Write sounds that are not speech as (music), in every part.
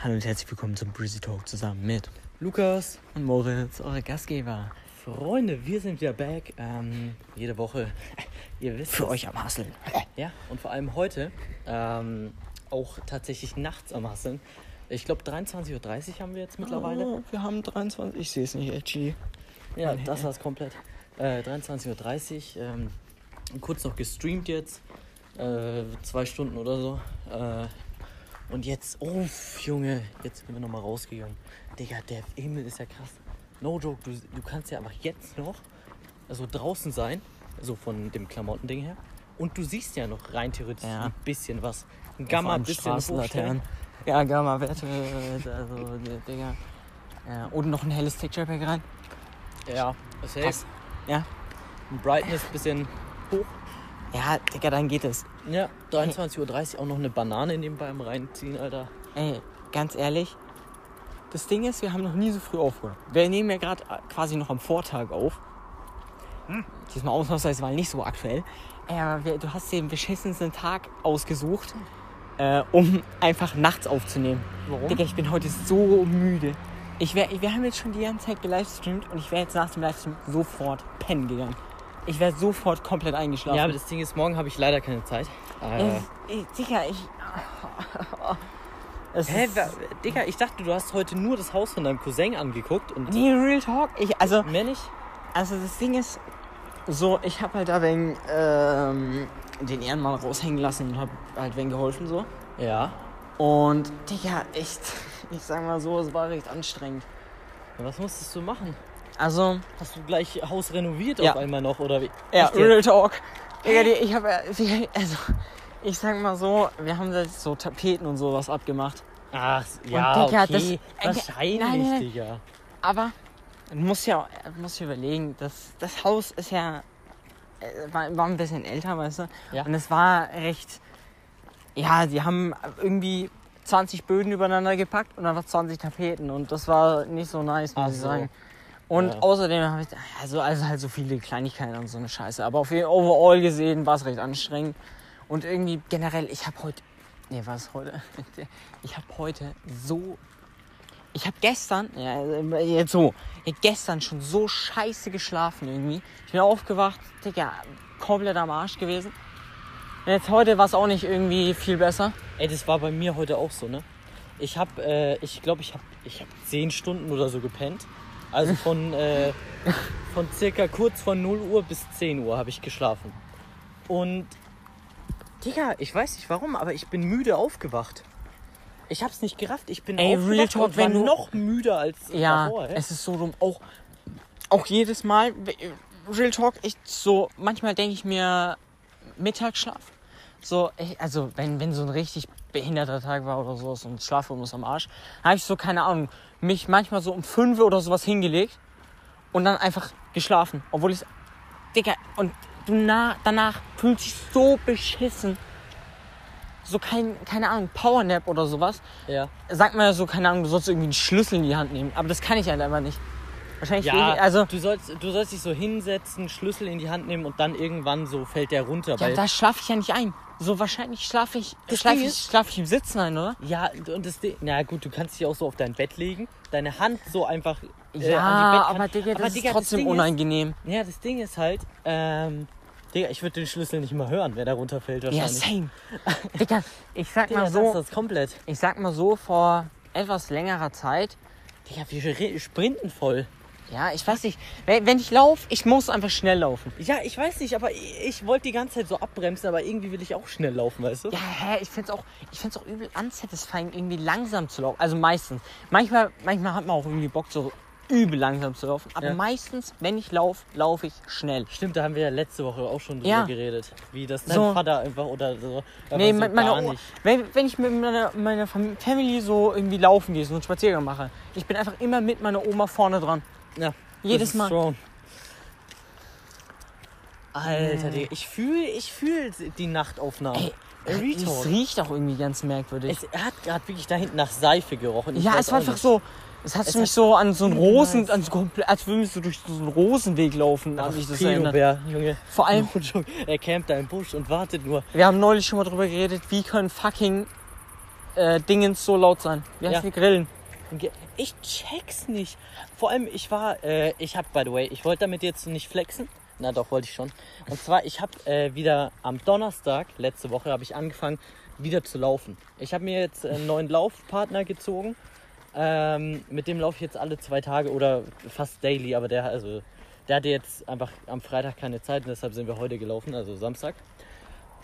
Hallo und herzlich willkommen zum Breezy Talk zusammen mit Lukas, und Moritz, eure Gastgeber. Freunde, wir sind wieder back. Ähm, jede Woche. (laughs) Ihr wisst Für es. euch am Hasseln. Ja, und vor allem heute ähm, auch tatsächlich nachts am Hasseln. Ich glaube 23.30 Uhr haben wir jetzt mittlerweile. Oh, wir haben 23, ich sehe es nicht, edgy. Ja, das war's komplett. Äh, 23.30 Uhr. Ähm, kurz noch gestreamt jetzt. Äh, zwei Stunden oder so. Äh, und jetzt, oh Junge, jetzt sind wir nochmal rausgegangen. Digga, der Himmel ist ja krass. No joke, du, du kannst ja einfach jetzt noch also draußen sein, so von dem Klamottending her. Und du siehst ja noch rein theoretisch Ja. ein bisschen was. Ein Gamma, ein bisschen hochstellen. Ja, Gamma-Werte, also, die Digga. Ja, und noch ein helles Texture Pack rein. Ja, safe. Passt. Ja. Ein Brightness bisschen hoch. Ja, Digga, dann geht es. Ja, 23.30 Uhr auch noch eine Banane nebenbei am reinziehen, Alter. Ey, ganz ehrlich, das Ding ist, wir haben noch nie so früh aufgehört. Wir nehmen ja gerade quasi noch am Vortag auf. Diesmal ausnahmsweise war nicht so aktuell. Ey, aber wir, du hast den beschissensten Tag ausgesucht, äh, um einfach nachts aufzunehmen. Warum? Digga, ich bin heute so müde. Ich wär, wir haben jetzt schon die ganze Zeit gelivestreamt und ich wäre jetzt nach dem Livestream sofort pennen gegangen. Ich wäre sofort komplett eingeschlafen. Ja, aber das Ding ist, morgen habe ich leider keine Zeit. Äh, ey, Digga, ich... (laughs) Es hä, wa- Digga, ich dachte, du hast heute nur das Haus von deinem Cousin angeguckt und Nee, Real Talk. Ich, also, mehr nicht? also das Ding ist, so, ich habe halt da wegen ähm, den Ehrenmann raushängen lassen und habe halt wegen geholfen so. Ja. Und Digga, echt, (laughs) ich sag mal so, es war recht anstrengend. Was musstest du machen? Also, Hast du gleich Haus renoviert Ja. auf einmal noch oder wie? ja, jetzt? Real Talk. Digga, die, ich habe, also, ich sag mal so, wir haben da so Tapeten und sowas abgemacht. Ach, ja, Digga, okay. das- Wahrscheinlich, Nein, nein. Digga. Aber man muss ja muss ja überlegen, das, das Haus ist ja äh, war, war ein bisschen älter, weißt du? Ja. Und es war recht. Ja, sie haben irgendwie 20 Böden übereinander gepackt und einfach 20 Tapeten und das war nicht so nice, muss Ach ich so. sagen. Und Ja. außerdem habe ich also, also halt so viele Kleinigkeiten und so eine Scheiße. Aber auf jeden overall gesehen war es recht anstrengend. Und irgendwie generell, ich habe heute. Nee, was heute? Ich habe heute so ich habe gestern, ja, jetzt so, gestern schon so scheiße geschlafen irgendwie. Ich bin aufgewacht, Digga, komplett am Arsch gewesen. Und jetzt heute war es auch nicht irgendwie viel besser. Ey, das war bei mir heute auch so, ne? Ich hab, äh, ich glaube, ich hab, ich hab 10 Stunden oder so gepennt. Also von, äh, von circa kurz von 0 Uhr bis 10 Uhr habe ich geschlafen. Und, Digga, ich weiß nicht warum, aber ich bin müde aufgewacht. Ich hab's nicht gerafft. Ich bin Ey, aufgewacht Real Talk, und war wenn du- noch müder als Ja, davor. hä? es ist so dumm. Auch, auch jedes Mal, Real Talk, ich so, manchmal denke ich mir, Mittagsschlaf. So, also wenn, wenn so ein richtig behinderter Tag war oder so, so ein Schlafrhythmus am Arsch, habe ich so, keine Ahnung, mich manchmal so um 5 oder sowas hingelegt und dann einfach geschlafen. Obwohl ich, Digga, und du na, danach fühlt sich so beschissen. So kein, keine Ahnung, Powernap oder sowas ja. sagt man ja so, keine Ahnung, du sollst irgendwie einen Schlüssel in die Hand nehmen. Aber das kann ich halt einfach nicht. Wahrscheinlich, Ja, ich, also, du sollst, du sollst dich so hinsetzen, Schlüssel in die Hand nehmen und dann irgendwann so fällt der runter. ja, weil da schlafe ich ja nicht ein. So wahrscheinlich schlafe ich, Das schlafe ich, ist- schlaf ich im Sitzen ein, oder? Ja, und das Ding, na gut, du kannst dich auch so auf dein Bett legen, deine Hand so einfach äh, ja, an die Bettkante. aber Digga, das Aber ist Digga, das trotzdem Ding unangenehm. Ist, ja, das Ding ist halt, ähm, Digga, ich würde den Schlüssel nicht mal hören, wer da runterfällt ja, wahrscheinlich. same. (laughs) Digga, ich sag Digga, mal das so, ist das komplett. ich sag mal so, vor etwas längerer Zeit, Digga, wir sprinten voll. Ja, ich weiß nicht, wenn, wenn ich laufe, ich muss einfach schnell laufen. Ja, ich weiß nicht, aber ich, ich wollte die ganze Zeit so abbremsen, aber irgendwie will ich auch schnell laufen, weißt du? Ja, hä, ich find's auch, ich find's auch übel unsatisfying, irgendwie langsam zu laufen. Also meistens. Manchmal, manchmal hat man auch irgendwie Bock, so übel langsam zu laufen. Aber Ja. meistens, wenn ich laufe, laufe ich schnell. Stimmt, da haben wir ja letzte Woche auch schon drüber Ja. geredet. Wie das dein So. Vater einfach oder so. Nee, so nicht. wenn, wenn ich mit meiner, meiner Fam- Family so irgendwie laufen gehe, so einen Spaziergang mache, ich bin einfach immer mit meiner Oma vorne dran. Ja, Jedes Mal. Strong. Alter, Digga, ich fühle ich fühl die Nachtaufnahme. Ey, Real es riecht auch irgendwie ganz merkwürdig. Es hat gerade wirklich da hinten nach Seife gerochen. Ich ja, es war einfach nicht. so, es hat Es mich hat so an so einen Rosen, nice. an so als würdest du durch so einen Rosenweg laufen, Ach, hat mich das erinnert. Junge. Vor allem, (laughs) No. Er campt da im Busch und wartet nur. wir haben neulich schon mal drüber geredet, wie können fucking äh, Dingens so laut sein. Wie heißt Ja. die Grillen? Ich check's nicht. Vor allem, ich war, äh, ich hab, by the way, ich wollte damit jetzt nicht flexen. Na doch, wollte ich schon. Und zwar, ich habe äh, wieder am Donnerstag, letzte Woche, habe ich angefangen, wieder zu laufen. Ich habe mir jetzt einen neuen Laufpartner gezogen. Ähm, mit dem laufe ich jetzt alle zwei Tage oder fast daily, aber der, also, der hatte jetzt einfach am Freitag keine Zeit und deshalb sind wir heute gelaufen, also Samstag.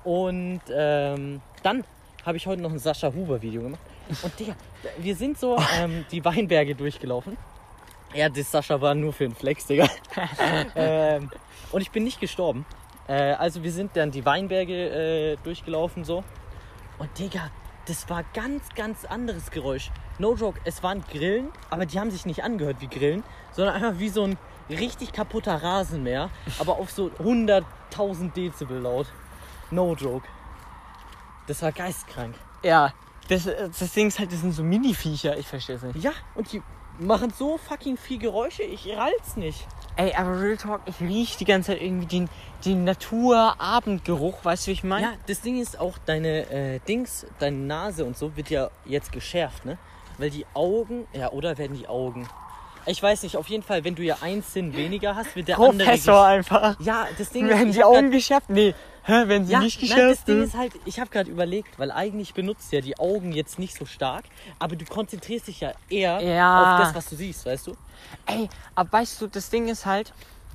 Und ähm, dann habe ich heute noch ein Sascha Huber Video gemacht. Und Digga, wir sind so ähm, die Weinberge durchgelaufen. Ja, das Sascha war nur für den Flex, Digga. (laughs) ähm, und ich bin nicht gestorben. Äh, also wir sind dann die Weinberge äh, durchgelaufen so. Und Digga, das war ganz, ganz anderes Geräusch. No joke, es waren Grillen, aber die haben sich nicht angehört wie Grillen, sondern einfach wie so ein richtig kaputter Rasenmäher, aber auf so 100.000 Dezibel laut. No joke. Das war geistkrank. Ja, das, das Ding ist halt, das sind so Mini-Viecher. Ich verstehe es nicht. Ja, und die machen so fucking viel Geräusche, ich rall's nicht. Ey, aber Real Talk, ich riech die ganze Zeit irgendwie den, den Natur-Abendgeruch, weißt du, wie ich meine? Ja, das Ding ist auch, deine äh, Dings, deine Nase und so wird ja jetzt geschärft, ne? Weil die Augen, ja, oder werden die Augen? Ich weiß nicht, auf jeden Fall, wenn du ja ein Sinn weniger hast, wird der andere... Professor einfach. Ja, das Ding Werden ist... die ich hab Augen grad- geschärft? Nee. Hä, werden sie ja, nicht nein, das geschärft? Ding ist halt, ich habe gerade überlegt, weil eigentlich benutzt ja die Augen jetzt nicht so stark, aber du konzentrierst dich ja eher Ja. auf das, was du siehst, weißt du? Ey, aber weißt du, das Ding ist halt,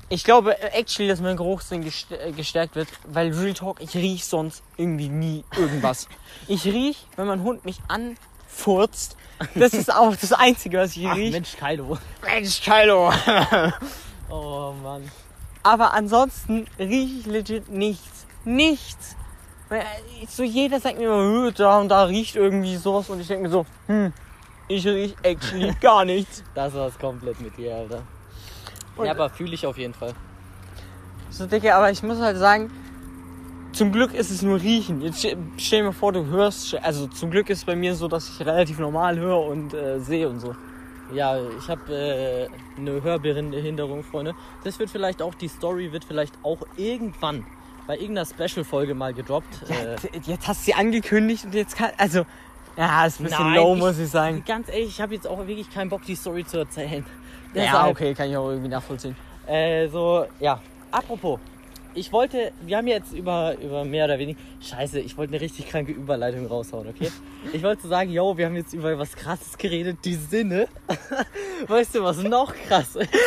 ich glaube actually, dass mein Geruchssinn äh, gestärkt wird, weil Real Talk, ich riech sonst irgendwie nie irgendwas. (laughs) ich riech, wenn mein Hund mich anfurzt, das ist auch das Einzige, was ich Ach, riech. Mensch, Kylo. Mensch, Kylo. (laughs) Oh, Mann. aber ansonsten riech ich legit nichts. Nichts. Äh, So jeder sagt mir immer, "Hö, da und da riecht irgendwie sowas und ich denke mir so, hm, ich riech actually (laughs) gar nichts. Das war's komplett mit dir, Alter. Und- ja, aber fühle ich auf jeden Fall. So dicke, aber ich muss halt sagen, zum Glück ist es nur riechen. Jetzt ste- stell dir mal vor, du hörst, also zum Glück ist es bei mir so, dass ich relativ normal höre und äh, sehe und so. Ja, ich habe äh, eine Hörbehinderung, Freunde. Das wird vielleicht auch, die Story wird vielleicht auch irgendwann bei irgendeiner Special-Folge mal gedroppt. Äh, Jetzt- hast du sie angekündigt und jetzt kann, also, ja, ist ein bisschen Nein, low, ich- muss ich sagen. ganz ehrlich, ich habe jetzt auch wirklich keinen Bock, die Story zu erzählen. Ja, Deshalb, okay, kann ich auch irgendwie nachvollziehen. Äh, so, ja. Apropos, ich wollte, wir haben jetzt über, über mehr oder weniger, scheiße, ich wollte eine richtig kranke Überleitung raushauen, okay? (laughs) Ich wollte sagen, yo, wir haben jetzt über was Krasses geredet, die Sinne. (laughs) Weißt du, was noch krass ist? (laughs)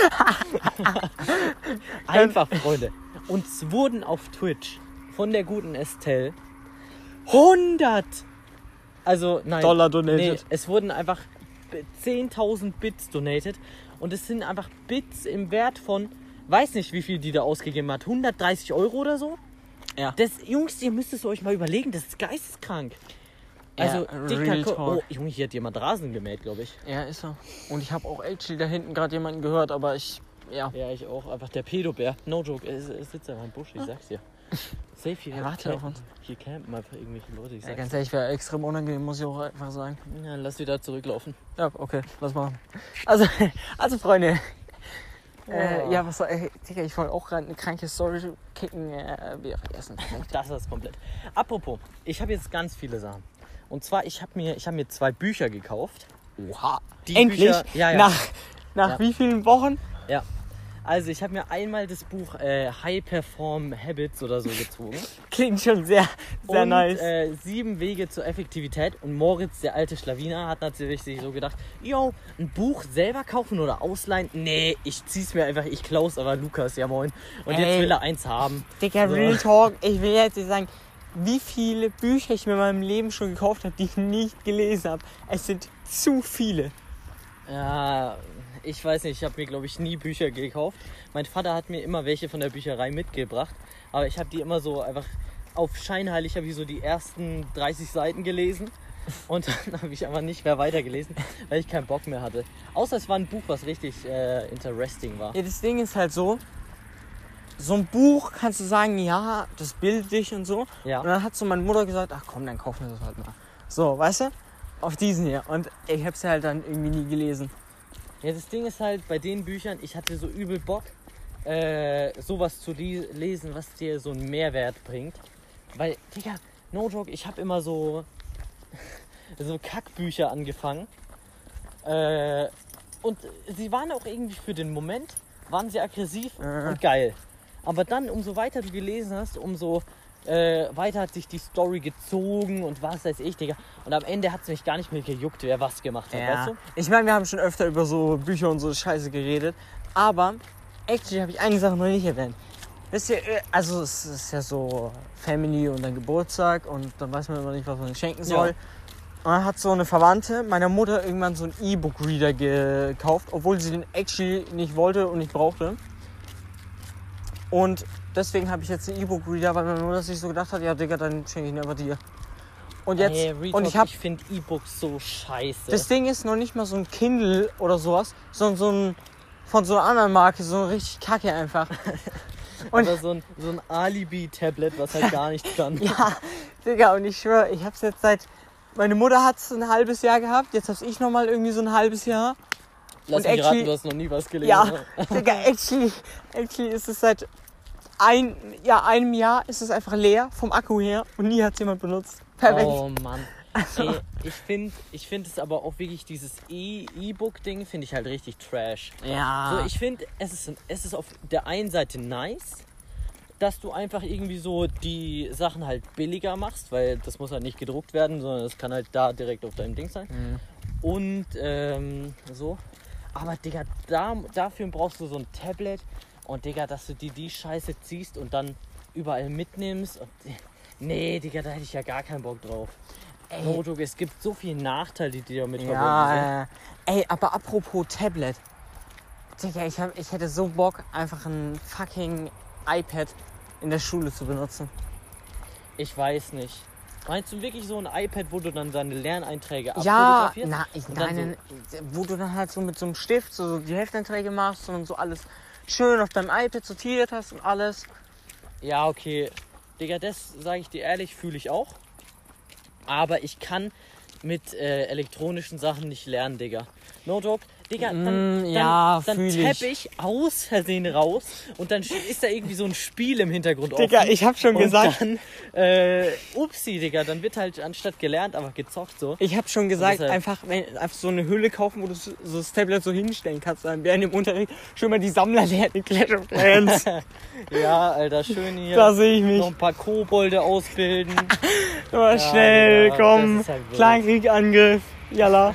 Einfach, Freunde. Uns wurden auf Twitch von der guten Estelle 100, also nein, Dollar donated. Nee, es wurden einfach 10.000 Bits donated und es sind einfach Bits im Wert von, weiß nicht, wie viel die da ausgegeben hat, 130 Euro oder so. Ja. Das, Jungs, ihr müsst es euch mal überlegen, das ist geisteskrank. Also, Ja, dicker Real Ko-. Oh, Junge, hier hat jemand Rasen gemäht, glaube ich. Ja, ist er. Und ich habe auch actually da hinten gerade jemanden gehört, aber ich, ja. Ja, ich auch. Einfach der Pedobär. No joke, er, er sitzt einfach im Busch, ich sag's dir. Safe hier. Er wartet auf uns. Hier campen einfach irgendwelche Leute, ich ja ganz ehrlich, wäre extrem unangenehm, muss ich auch einfach sagen. Ja, lass wieder zurücklaufen. Ja, okay, lass machen. Also, (laughs) also Freunde. Oh. Äh, ja, was soll, ey, Digga, ich wollte auch gerade eine kranke Story kicken, äh, wieder vergessen. Das ist komplett. Apropos, ich habe jetzt ganz viele Sachen. Und zwar, ich habe mir, ich hab mir zwei Bücher gekauft. Oha. Die Endlich? Bücher- ja, ja. Nach, nach Ja. wie vielen Wochen? Ja. Also ich habe mir einmal das Buch äh, High Perform Habits oder so gezogen. (laughs) Klingt schon sehr, sehr und, nice. Äh, sieben Wege zur Effektivität. Und Moritz, der alte Schlawiner, hat natürlich sich so gedacht, yo, ein Buch selber kaufen oder ausleihen? Nee, ich zieh's mir einfach, ich klaus aber Lukas, ja moin. Und Ey. jetzt will er eins haben. Digga, so. Real Talk, ich will jetzt nicht sagen, wie viele Bücher ich mir in meinem Leben schon gekauft habe, die ich nicht gelesen habe. Es sind zu viele. Ja, ich weiß nicht, ich habe mir glaube ich nie Bücher gekauft. Mein Vater hat mir immer welche von der Bücherei mitgebracht, aber ich habe die immer so einfach auf scheinheilig habe ich so die ersten 30 Seiten gelesen und (laughs) dann habe ich aber nicht mehr weitergelesen, weil ich keinen Bock mehr hatte. Außer es war ein Buch, was richtig äh, interesting war. Ja, das Ding ist halt so, so ein Buch kannst du sagen, ja, das bildet dich und so. Ja. Und dann hat so meine Mutter gesagt, ach komm, dann kauf mir das halt mal. So, weißt du? Auf diesen hier. Und ich hab's halt dann irgendwie nie gelesen. Ja, das Ding ist halt bei den Büchern, ich hatte so übel Bock, äh, sowas zu lesen, was dir so einen Mehrwert bringt. Weil, Digga, no joke, ich habe immer so. (laughs) so Kackbücher angefangen. Äh, und sie waren auch irgendwie für den Moment, waren sie aggressiv Äh. und geil. Aber dann, umso weiter du gelesen hast, umso äh, weiter hat sich die Story gezogen und was weiß ich, Digga. Und am Ende hat es mich gar nicht mehr gejuckt, wer was gemacht hat, weißt du? Ich meine, wir haben schon öfter über so Bücher und so Scheiße geredet. Aber actually habe ich eine Sache noch nicht erwähnt. Wisst ihr, äh, also es ist ja so Family und dann Geburtstag und dann weiß man immer nicht, was man schenken soll. Ja. Und dann hat so eine Verwandte meiner Mutter irgendwann so einen E-Book-Reader gekauft, obwohl sie den actually nicht wollte und nicht brauchte. Und deswegen habe ich jetzt einen E-Book-Reader, weil meine Mutter sich so gedacht hat, ja Digga, dann schenke ich ihn einfach dir. Und jetzt, Ey, Real und ich habe ich finde E-Books so scheiße. das Ding ist noch nicht mal so ein Kindle oder sowas, sondern so ein von so einer anderen Marke, so ein richtig kacke einfach. Und (laughs) Aber so ein, so ein Alibi-Tablet, was halt gar nichts kann. (laughs) ja, Digga, und ich schwöre, ich hab's jetzt seit. Meine Mutter hat's ein halbes Jahr gehabt, jetzt hab's ich noch mal irgendwie so ein halbes Jahr. Lass Und mich actually- raten, du hast noch nie was gelesen. Ja? Digga, actually, actually ist es seit ein, ja, einem Jahr ist es einfach leer vom Akku her und nie hat's jemand benutzt. Perfekt. Oh Mann. Ey, ich finde ich find es aber auch wirklich dieses E- E-Book-Ding finde ich halt richtig trash. Ja. So, ich finde, es ist, es ist auf der einen Seite nice, dass du einfach irgendwie so die Sachen halt billiger machst, weil das muss halt nicht gedruckt werden, sondern es kann halt da direkt auf deinem Ding sein. Mhm. Und ähm, so. Aber Digga, da, dafür brauchst du so ein Tablet und Digga, dass du dir die Scheiße ziehst und dann überall mitnimmst. Und, (laughs) nee, Digga, da hätte ich ja gar keinen Bock drauf. Ey. No joke, es gibt so viele Nachteile, die damit verbunden sind. Ja, äh, ey, aber apropos Tablet. Digga, ich, hab, ich hätte so Bock, einfach ein fucking iPad in der Schule zu benutzen. Ich weiß nicht. Meinst du wirklich so ein iPad, wo du dann deine Lerneinträge Ja, abfotografierst? na, ich, nein, nein, wo du dann halt so mit so einem Stift so die Hefteinträge machst und so alles schön auf deinem iPad sortiert hast und alles. Ja, okay. Digga, das sage ich dir ehrlich, fühle ich auch. Aber ich kann mit äh, elektronischen Sachen nicht lernen, Digga. No joke. Digga, dann, Mm, dann, ja, dann tapp ich. aus Versehen raus und dann ist da irgendwie so ein Spiel im Hintergrund Digga, offen. ich hab schon und gesagt, dann, äh, upsi, Digga, dann wird halt anstatt gelernt einfach gezockt so. ich hab schon gesagt, Deshalb- einfach, wenn, einfach so eine Hülle kaufen, wo du so das Tablet so hinstellen kannst, dann während im Unterricht schon mal die Sammler lernen in Clash of Clans. (laughs) Ja, Alter, schön hier. da sehe ich mich. noch ein paar Kobolde ausbilden. Immer (laughs) Ja, schnell, Digga, komm, halt wild. Kleinkriegsangriff, jalla.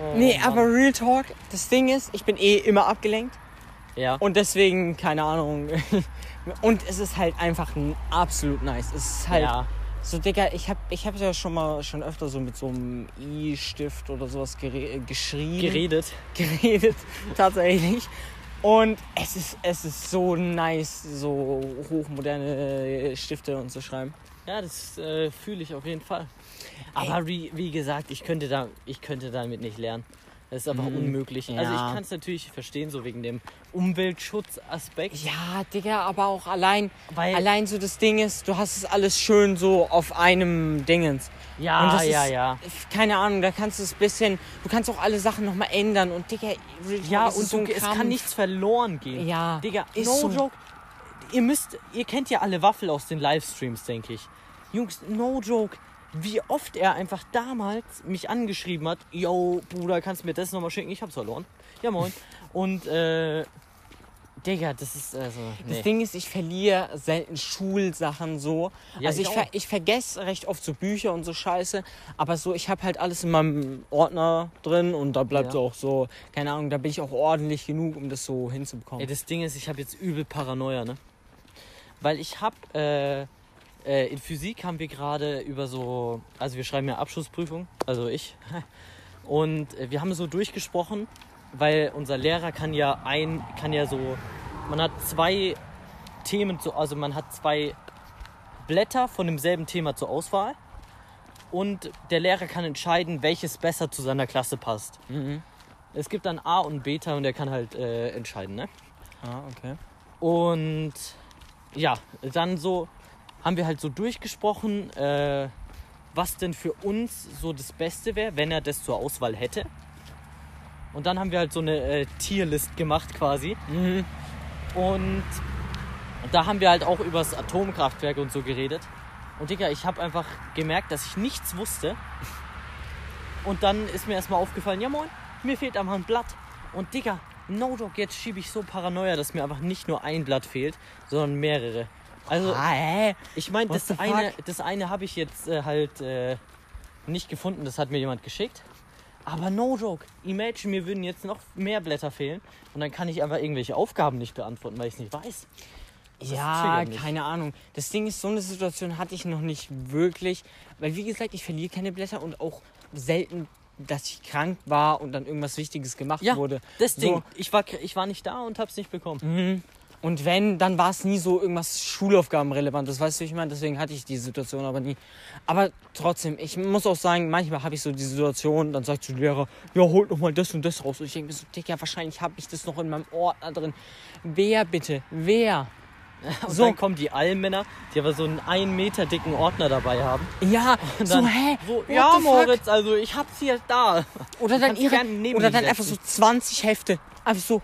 Oh, Nee, Mann. aber Real Talk, das Ding ist, ich bin eh immer abgelenkt Ja. und deswegen, keine Ahnung. (laughs) Und es ist halt einfach absolut nice. Es ist halt ja. so, Digga, ich hab, ich hab ja schon mal schon öfter so mit so einem I-Stift oder sowas gere geschrieben. Geredet. (laughs) geredet, tatsächlich. Und es ist, es ist so nice, so hochmoderne Stifte und zu schreiben. Ja, das äh, fühle ich auf jeden Fall. Aber wie, wie gesagt, ich könnte, da, ich könnte damit nicht lernen. Das ist einfach Mhm. unmöglich. Also Ja. ich kann es natürlich verstehen, so wegen dem Umweltschutzaspekt. Ja, Digga, aber auch allein, Weil, allein so das Ding ist, du hast es alles schön so auf einem Dingens. Ja, ja, ist, ja. Keine Ahnung, da kannst du es bisschen, du kannst auch alle Sachen nochmal ändern und Digga, Ja, es und so du, es kann nichts verloren gehen. Ja, Digga, ist no so. joke. Ihr müsst, ihr kennt ja alle Waffel aus den Livestreams, denke ich. Jungs, no joke. Wie oft er einfach damals mich angeschrieben hat, yo, Bruder, kannst du mir das nochmal schicken? Ich hab's verloren. Ja, moin. Und, äh, Digga, das ist, also, Das nee. Ding ist, ich verliere selten Schulsachen so. Ja, also ich ich, ver ich vergesse recht oft so Bücher und so Scheiße. Aber so, ich habe halt alles in meinem Ordner drin und da bleibt Ja. auch so, keine Ahnung, da bin ich auch ordentlich genug, um das so hinzubekommen. Ey, das Ding ist, ich habe jetzt übel Paranoia, ne? Weil ich habe, äh, äh, in Physik haben wir gerade über so, also wir schreiben ja Abschlussprüfung, also ich. (laughs) Und äh, wir haben so durchgesprochen, weil unser Lehrer kann ja ein, kann ja so, man hat zwei Themen, zu, also man hat zwei Blätter von demselben Thema zur Auswahl. Und der Lehrer kann entscheiden, welches besser zu seiner Klasse passt. Mhm. Es gibt dann A und Beta und der kann halt äh, entscheiden, ne? Ah, okay. Und ja, dann so haben wir halt so durchgesprochen, äh, was denn für uns so das Beste wäre, wenn er das zur Auswahl hätte. Und dann haben wir halt so eine äh, Tierlist gemacht quasi. Mhm. Und da haben wir halt auch über das Atomkraftwerk und so geredet. Und Digga, ich habe einfach gemerkt, dass ich nichts wusste. Und dann ist mir erstmal aufgefallen, ja moin, mir fehlt einfach ein Blatt. Und Digga, no joke, jetzt schiebe ich so Paranoia, dass mir einfach nicht nur ein Blatt fehlt, sondern mehrere. Also, Ah, ich meine, das eine, das eine habe ich jetzt äh, halt äh, nicht gefunden, das hat mir jemand geschickt. Aber no joke, imagine, mir würden jetzt noch mehr Blätter fehlen und dann kann ich einfach irgendwelche Aufgaben nicht beantworten, weil ich es nicht weiß. Ja, triggert mich. keine Ahnung. Das Ding ist, so eine Situation hatte ich noch nicht wirklich. Weil, wie gesagt, ich verliere keine Blätter und auch selten, dass ich krank war und dann irgendwas Wichtiges gemacht Ja, wurde. Das So. Ding, ich, war, ich war nicht da und hab's nicht bekommen. Mhm. Und wenn, dann war es nie so irgendwas Schulaufgabenrelevantes, weißt du, wie ich meine? Deswegen hatte ich die Situation aber nie. Aber trotzdem, ich muss auch sagen, manchmal habe ich so die Situation, dann sagt so der Lehrer, ja, holt noch mal das und das raus. Und ich denke mir so, Digga, wahrscheinlich habe ich das noch in meinem Ordner drin. Wer bitte? Wer? (laughs) Und So. dann kommen die Allmänner, die aber so einen einen Meter dicken Ordner dabei haben. Ja, Und so, dann, hä? So, ja, the fuck? Moritz, also ich hab's hier da. Oder dann, ihre, oder dann einfach so setzen. 20 Hefte. Einfach so,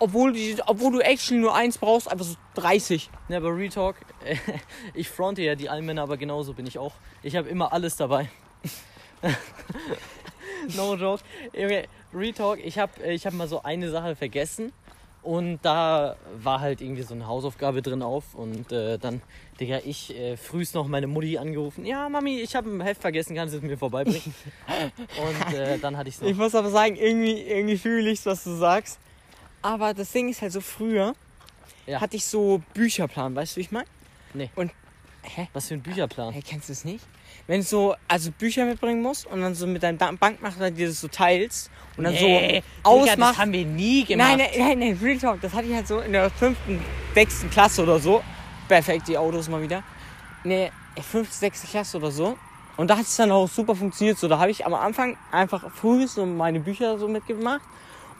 obwohl, die, obwohl du actually nur eins brauchst, einfach so 30. Ja, aber Retalk, (laughs) ich fronte ja die Allmänner, aber genauso bin ich auch. Ich habe immer alles dabei. (laughs) no joke. Junge, Retalk, ich habe ich hab mal so eine Sache vergessen. Und da war halt irgendwie so eine Hausaufgabe drin auf. Und äh, dann, Digga, ich äh, frühst noch meine Mutti angerufen. Ja, Mami, ich habe ein Heft vergessen, kannst du es mir vorbeibringen? (laughs) Und äh, dann hatte ich so. Ich muss aber sagen, irgendwie, irgendwie fühle ich was du sagst. Aber das Ding ist halt so, früher Ja. hatte ich so Bücherplan, weißt du, wie ich meine? Nee. Und, hä? Was für ein Bücherplan? Hey, kennst du es nicht? Wenn du so, also Bücher mitbringen musst und dann so mit deinem Ba- Bankmacher dir das so teilst und dann Nee, so Digga, ausmachst. das haben wir nie gemacht. Nein, nein, nein, nein, Real Talk. Das hatte ich halt so in der fünften, sechsten Klasse oder so. Perfekt, die Autos mal wieder. Nee, fünfte, sechste Klasse oder so. Und da hat es dann auch super funktioniert. So, da habe ich am Anfang einfach früh so meine Bücher so mitgemacht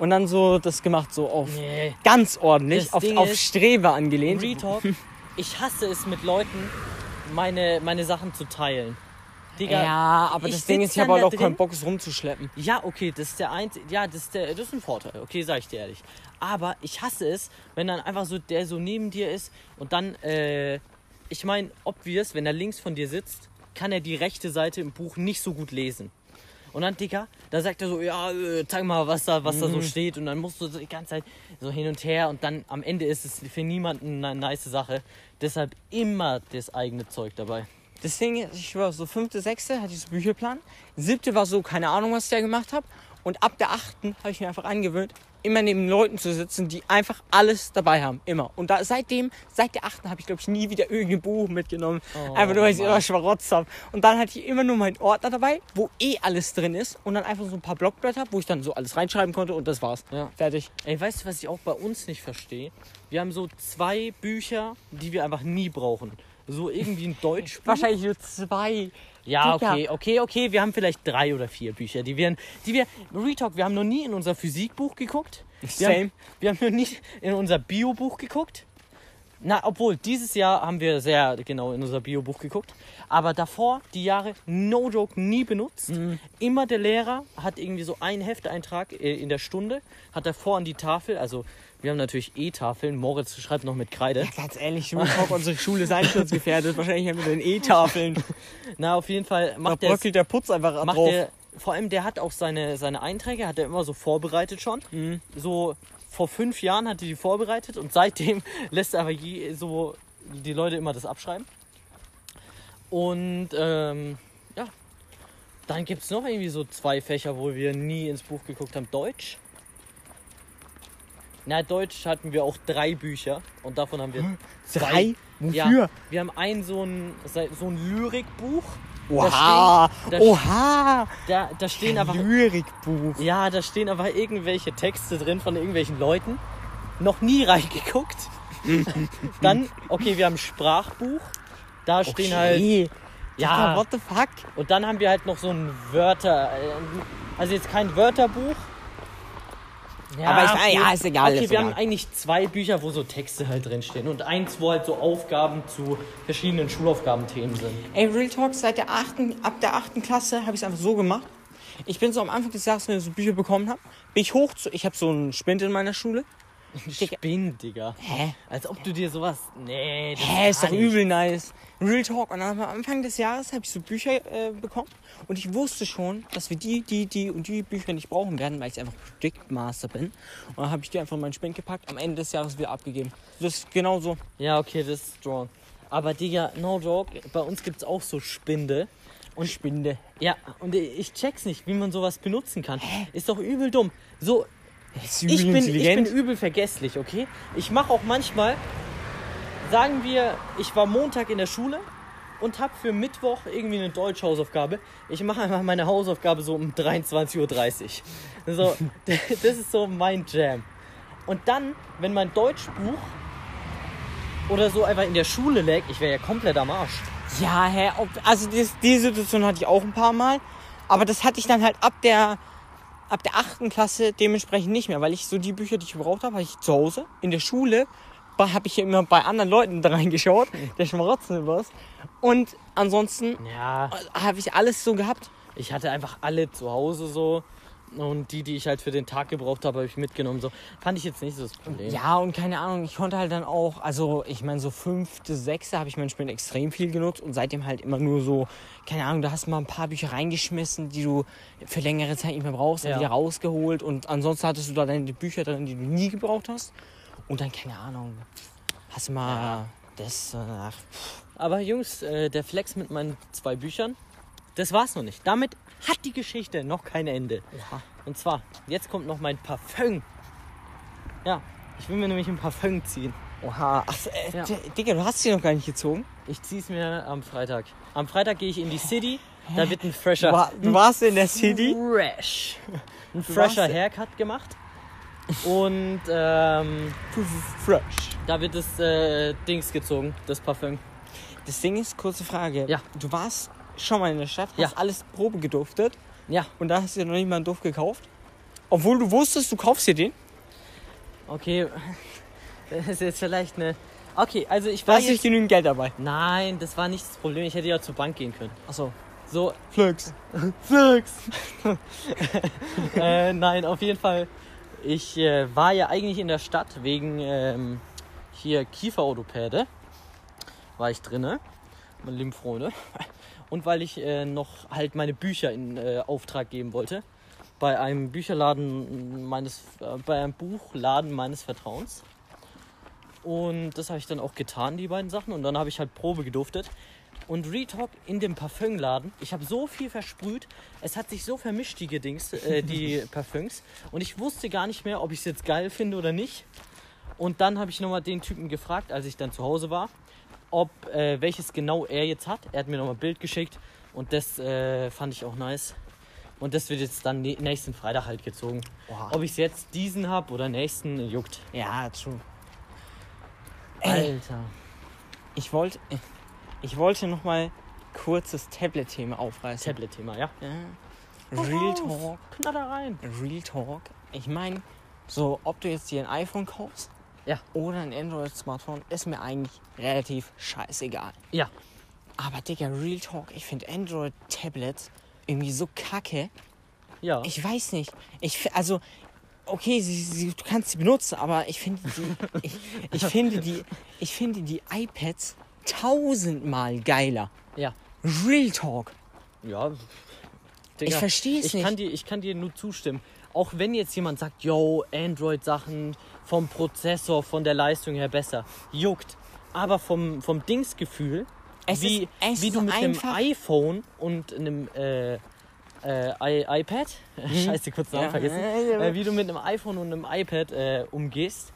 und dann so das gemacht, so auf Nee. ganz ordentlich, auf, auf Strebe angelehnt. Retalk, ich hasse es mit Leuten, meine, meine Sachen zu teilen. Digga, Ja, aber das Ding ist, ich habe auch keinen drin. Bock, es rumzuschleppen. Ja, okay, das ist der einzige, ja, das ist, der, das ist ein Vorteil, okay, sag ich dir ehrlich. Aber ich hasse es, wenn dann einfach so der so neben dir ist und dann, äh, ich meine, obvious, wenn er links von dir sitzt, kann er die rechte Seite im Buch nicht so gut lesen. Und dann, Digga, da sagt er so, ja, äh, zeig mal, was da, was da Mhm. so steht. Und dann musst du so die ganze Zeit so hin und her. Und dann am Ende ist es für niemanden eine nice Sache. Deshalb immer das eigene Zeug dabei. Das Ding ist, ich schwör, so fünfte, sechste hatte ich so Bücherplan. Siebte war so, keine Ahnung, was ich da gemacht habe. Und ab der achten habe ich mir einfach angewöhnt, immer neben Leuten zu sitzen, die einfach alles dabei haben. Immer. Und da seitdem, seit der achten habe ich, glaube ich, nie wieder irgendein Buch mitgenommen. Oh, einfach nur, weil ich immer schwarotzt habe. Und dann hatte ich immer nur meinen Ordner dabei, wo eh alles drin ist. Und dann einfach so ein paar Blockblätter, wo ich dann so alles reinschreiben konnte und das war's. Ja. Fertig. Ey, weißt du, was ich auch bei uns nicht verstehe? Wir haben so zwei Bücher, die wir einfach nie brauchen. So irgendwie ein Deutschbuch. Wahrscheinlich nur zwei. Ja, okay, okay, okay. Wir haben vielleicht drei oder vier Bücher, die wir, die wir, Retalk, wir haben noch nie in unser Physikbuch geguckt. Wir Same. Haben, wir haben noch nie in unser Biobuch geguckt. Na, obwohl, dieses Jahr haben wir sehr genau in unser Biobuch geguckt. Aber davor, die Jahre, no joke, nie benutzt. Immer der Lehrer hat irgendwie so einen Hefteintrag äh, in der Stunde, hat davor an die Tafel, also wir haben natürlich E-Tafeln, Moritz schreibt noch mit Kreide. Ganz ehrlich, Real Talk, unsere Schule ist. Wahrscheinlich haben wir den E-Tafeln. Na, auf jeden Fall Da macht der bröckelt der Putz einfach macht drauf. der, vor allem der hat auch seine, seine Einträge, hat er immer so vorbereitet schon. Mhm. So vor fünf Jahren hat er die vorbereitet und seitdem (laughs) lässt er aber je, so die Leute immer das abschreiben. Und ähm, ja, dann gibt es noch irgendwie so zwei Fächer, wo wir nie ins Buch geguckt haben. Deutsch. Na, Deutsch hatten wir auch drei Bücher und davon haben wir Drei? Ja, Wofür? wir haben ein so ein, so ein Lyrikbuch. Oha! Da stehen- da Oha! Da, da stehen einfach Lyrikbuch. Ja, da stehen aber irgendwelche Texte drin von irgendwelchen Leuten. Noch nie (laughs) reingeguckt. (laughs) Dann, okay, wir haben ein Sprachbuch. Da stehen halt. Okay. Ja, what the fuck? und dann haben wir halt noch so ein Wörter. äh, Also jetzt kein Wörterbuch. Aber ich- ja, ist egal, Okay, ist wir egal. haben eigentlich zwei Bücher, wo so Texte halt drin stehen. Und eins, wo halt so Aufgaben zu verschiedenen Schulaufgabenthemen sind. Ey, Real Talk, seit der achten, ab der achten Klasse habe ich es einfach so gemacht. Ich bin so am Anfang des Jahres, wenn ich so Bücher bekommen habe, bin ich hoch zu, ich habe so einen Spind in meiner Schule. Spinn, Digga. Hä? Als ob du dir sowas. Nee, das Hä, ist doch übel nice. Real Talk. Und am Anfang des Jahres habe ich so Bücher äh, bekommen. Und ich wusste schon, dass wir die, die, die und die Bücher nicht brauchen werden, weil ich einfach Stickmaster bin. Und dann habe ich die einfach in meinen Spind gepackt, am Ende des Jahres wieder abgegeben. Das ist genau so. Ja, okay, das ist strong. Aber Digga, no joke, bei uns gibt's auch so Spinde. Und Spinde. Ja, und ich check's nicht, wie man sowas benutzen kann. Ist doch übel dumm. So, ich bin, ich bin übel vergesslich, okay? Ich mache auch manchmal, sagen wir, ich war Montag in der Schule und habe für Mittwoch irgendwie eine Deutschhausaufgabe. Ich mache einfach meine Hausaufgabe so um 23.30 Uhr. So, (laughs) das ist so mein Jam. Und dann, wenn mein Deutschbuch oder so einfach in der Schule lag, ich wäre ja komplett am Arsch. Ja, hä, also das, die Situation hatte ich auch ein paar Mal. Aber das hatte ich dann halt ab der, ab der achten Klasse dementsprechend nicht mehr, weil ich so die Bücher, die ich gebraucht habe, hatte ich zu Hause. In der Schule habe ich immer bei anderen Leuten da reingeschaut, (laughs) der Schmarotzen was. Und ansonsten Ja, habe ich alles so gehabt. ich hatte einfach alle zu Hause so. Und die, die ich halt für den Tag gebraucht habe, habe ich mitgenommen. So fand ich jetzt nicht so das Problem. Ja, und keine Ahnung, ich konnte halt dann auch, also ich meine, so fünfte, sechste habe ich mein Spiel extrem viel genutzt und seitdem halt immer nur so, keine Ahnung, da hast du mal ein paar Bücher reingeschmissen, die du für längere Zeit nicht mehr brauchst, dann Ja. wieder rausgeholt und ansonsten hattest du da deine Bücher drin, die du nie gebraucht hast. Und dann, keine Ahnung, hast du mal das, äh, ach, Aber Jungs, äh, der Flex mit meinen zwei Büchern, das war's noch nicht. Damit hat die Geschichte noch kein Ende. oha. Und zwar, jetzt kommt noch mein Parfum. Ja, ich will mir nämlich ein Parfum ziehen. Oha, ach, äh, Ja. Digga, du hast sie noch gar nicht gezogen. Ich zieh's mir am Freitag. Am Freitag gehe ich in die City, da wird ein fresher, Du, war, du warst in der City. fresh, (laughs) ein fresher Haircut gemacht. Und ähm, Fresh. da wird das äh, Dings gezogen, das Parfum. Das Ding ist, kurze Frage. Ja. Du warst schon mal in der Stadt, hast Ja. alles Probe geduftet Ja, und da hast du dir noch nicht mal einen Duft gekauft. Obwohl du wusstest, du kaufst dir den. okay. (laughs) Das ist jetzt vielleicht eine. Okay, also ich war hast nicht jetzt. genügend Geld dabei. Nein, das war nicht das Problem. Ich hätte ja zur Bank gehen können. Achso. So, Flux. Flux. (laughs) (laughs) äh, nein, auf jeden Fall. Ich äh, war ja eigentlich in der Stadt wegen ähm, hier Kieferorthopäde. War ich drinne, meine lieben Freunde. Und weil ich äh, noch halt meine Bücher in äh, Auftrag geben wollte. Bei einem Bücherladen meines, äh, bei einem Buchladen meines Vertrauens. Und das habe ich dann auch getan, die beiden Sachen. Und dann habe ich halt Probe geduftet. Und Retalk in dem Parfümladen, ich habe so viel versprüht, es hat sich so vermischt, die Gedings, äh, die (laughs) Parfüms. Und ich wusste gar nicht mehr, ob ich es jetzt geil finde oder nicht. Und dann habe ich nochmal den Typen gefragt, als ich dann zu Hause war, ob äh, welches genau er jetzt hat. Er hat mir nochmal ein Bild geschickt und das äh, fand ich auch nice. Und das wird jetzt dann nä- nächsten Freitag halt gezogen. Oha. Ob ich jetzt diesen habe oder nächsten, juckt. Ja, true. Ey, Alter. ich wollte, ich wollte noch mal kurz das Tablet-Thema aufreißen. Tablet-Thema, ja? Ja. Real Talk. Knaller rein. Real Talk. Ich meine, so, ob du jetzt dir ein iPhone kaufst Ja. oder ein Android-Smartphone, ist mir eigentlich relativ scheißegal. Ja. Aber Digga, Real Talk, ich finde Android-Tablets irgendwie so kacke. Ja. Ich weiß nicht. Ich, also, okay, sie, sie, du kannst sie benutzen, aber ich finde die, (laughs) ich, ich finde die, ich finde die iPads tausendmal geiler. ja. Real Talk. Ja. Ich versteh's ich nicht. Kann dir, ich kann dir nur zustimmen. Auch wenn jetzt jemand sagt, yo, Android-Sachen vom Prozessor, von der Leistung her besser, juckt. Aber vom, vom Dingsgefühl, Es wie, ist- wie du mit einem iPhone und einem äh, äh, iPad, (laughs) scheiße, kurz Namen Ja. vergessen, (laughs) äh, wie du mit einem iPhone und einem iPad äh, umgehst.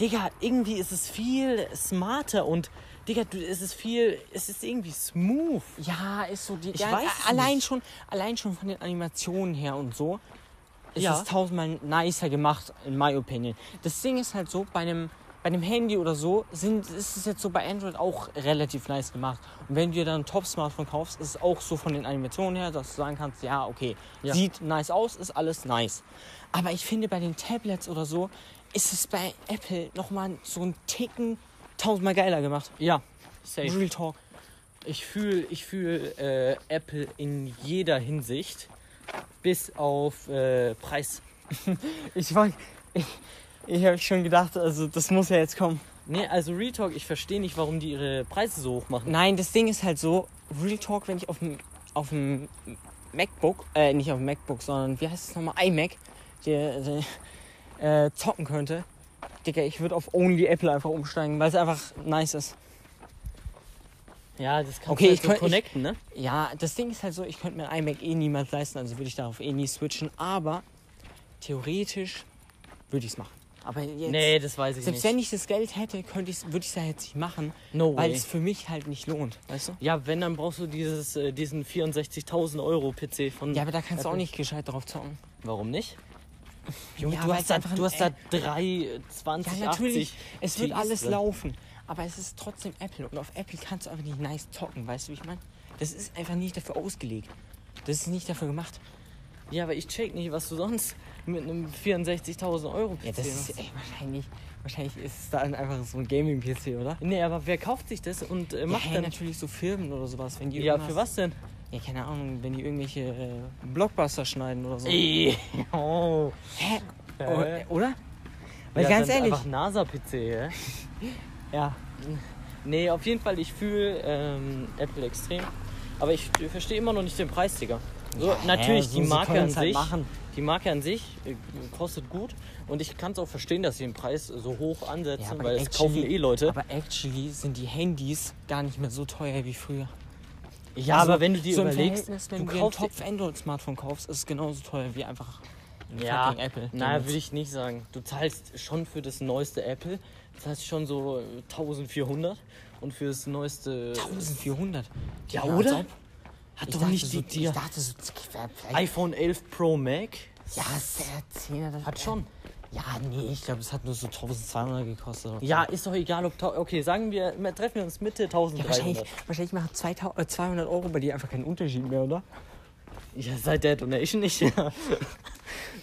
Digga, irgendwie ist es viel smarter und Digga, du, es ist viel, es ist irgendwie smooth. Ja, ist so die. Ich ja, weiß allein nicht. schon, allein schon von den Animationen her und so ist Ja. es tausendmal nicer gemacht, in my opinion. Das Ding ist halt so, bei einem, bei einem Handy oder so sind, ist es jetzt so bei Android auch relativ nice gemacht. Und wenn du dir dann ein Top-Smartphone kaufst, ist es auch so von den Animationen her, dass du sagen kannst, ja, okay, Ja. sieht nice aus, ist alles nice. Aber ich finde, bei den Tablets oder so ist es bei Apple nochmal so einen Ticken tausendmal geiler gemacht. Ja, safe. Real Talk. Ich fühle ich fühl, äh, Apple in jeder Hinsicht, bis auf äh, Preis. (laughs) Ich war, ich, Ich habe schon gedacht, also das muss ja jetzt kommen. Nee, also Real Talk, ich verstehe nicht, warum die ihre Preise so hoch machen. Nein, das Ding ist halt so, Real Talk, wenn ich auf dem auf dem MacBook, äh, nicht auf dem MacBook, sondern wie heißt es nochmal, iMac, der, der äh, zocken könnte, Digga, ich würde auf Only Apple einfach umsteigen, weil es einfach nice ist. Ja, das kann Okay, okay, ich so könnt- ich- connecten, ne? Ja, das Ding ist halt so, ich könnte mir ein iMac eh niemals leisten, also würde ich darauf eh nie switchen, aber theoretisch würde ich es machen. Aber jetzt, Nee, das weiß ich selbst nicht. wenn ich das Geld hätte, könnte ich's, würde ich es ja jetzt nicht machen, no weil es für mich halt nicht lohnt, weißt du? Ja, wenn, dann brauchst du dieses, äh, diesen 64.000 Euro PC von... Ja, aber da kannst du auch nicht gescheit drauf zocken. Warum nicht? Junge, Ja, du, hast da, einfach du hast da drei, 20, Ja, natürlich. 80 Es wird alles drin. laufen. Aber es ist trotzdem Apple. Und auf Apple kannst du einfach nicht nice zocken. Weißt du, wie ich meine? Das ist einfach nicht dafür ausgelegt. Das ist nicht dafür gemacht. Ja, aber ich check nicht, was du sonst mit einem 64.000 Euro PC Ja, das ist ey, wahrscheinlich. Wahrscheinlich ist es dann einfach so ein Gaming-PC, oder? Nee, aber wer kauft sich das und äh, Ja, macht hey, dann... natürlich so Firmen oder sowas. Wenn die Ja, für was denn? Ja, keine Ahnung, wenn die irgendwelche äh, Blockbuster schneiden oder so. Ey, (laughs) oh. Hä? Hä? Oh, oder? Weil ja, ganz ehrlich. einfach NASA-PC, ja? (laughs) Ja. Nee, auf jeden Fall, ich fühle ähm, Apple extrem. Aber ich verstehe immer noch nicht den Preis, Digga. So, Ja, natürlich, so, die Marke an halt sich, machen. die Marke an sich äh, kostet gut und ich kann es auch verstehen, dass sie den Preis so hoch ansetzen, Ja, weil es kaufen eh Leute. Aber actually sind die Handys gar nicht mehr so teuer wie früher. ja, Also, aber wenn du dir so überlegst, wenn du du dir ein kaufst Top-Android-Smartphone kaufst, ist es genauso teuer wie einfach ein ja, fucking Apple. na, würde ich nicht sagen. Du zahlst schon für das neueste Apple, zahlst schon so äh, 1400 und für das neueste 1400. Ja, Digga, oder? hat Ich doch dachte, nicht so, die, ich dachte so, iPhone 11 Pro Mac. ja, der 10er, das Hat schon. Ja, nee, ich glaube, es hat nur so 1200 gekostet. Ja, ist doch egal, ob. Okay, sagen wir, treffen wir uns Mitte Ja, 1300. wahrscheinlich, wahrscheinlich machen 2000, äh, 200 Euro bei dir einfach keinen Unterschied mehr, oder? Ja, seit der Donation nicht. Ja.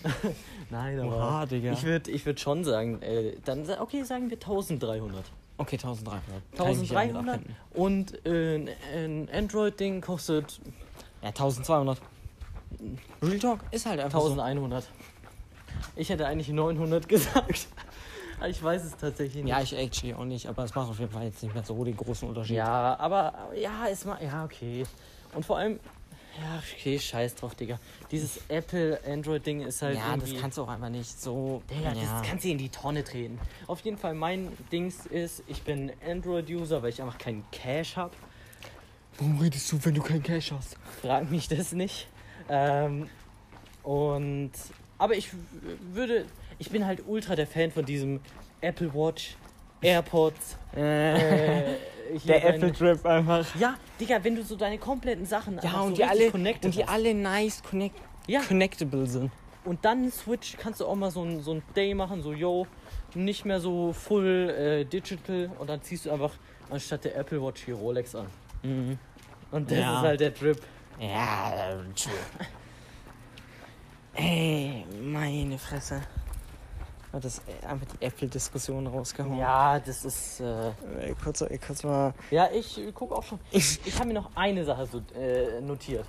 (laughs) Nein, aber. Oha, Digga. Ich würde ich würd schon sagen, äh, dann okay, sagen wir 1300. Okay, 1300. Kann ich mich ja mit 1300 abfinden. und äh, ein- Android-Ding kostet Ja, 1200. Real Talk ist halt einfach 1100. Ich hätte eigentlich 900 gesagt. Ich weiß es tatsächlich so. nicht. Ja, ich actually auch nicht, aber es macht auf jeden Fall jetzt nicht mehr so den großen Unterschied. Ja, aber ja, ist mal. Ja, okay. Und vor allem. Ja, okay, scheiß drauf, Digga. Dieses Apple-Android-Ding ist halt. Ja, das kannst du auch einfach nicht so. Digga, ja. das kannst du in die Tonne treten. Auf jeden Fall, mein Dings ist, ich bin Android-User, weil ich einfach keinen Cash habe. Warum redest du, wenn du keinen Cash hast? Frag mich das nicht. Ähm, und. Aber ich würde. Ich bin halt ultra der Fan von diesem Apple Watch, AirPods. Äh, hier Der Apple-Trip einfach. Ja, Digga, wenn du so deine kompletten Sachen Ja, und so die alle, und die hast. alle nice connect, Ja. connectable sind. Und dann Switch kannst du auch mal so ein, so ein Day machen, so yo, nicht mehr so full äh, digital und dann ziehst du einfach anstatt der Apple Watch hier Rolex an. Und das Ja. ist halt der Trip. Ja, äh, true. Ey, meine Fresse. Hat das äh, einfach die Apple-Diskussion rausgehauen. Ja, das ist. Äh, Ey, kurz, ey, kurz mal. ja, ich äh, guck auch schon. Ich, ich habe mir noch eine Sache so, äh, notiert.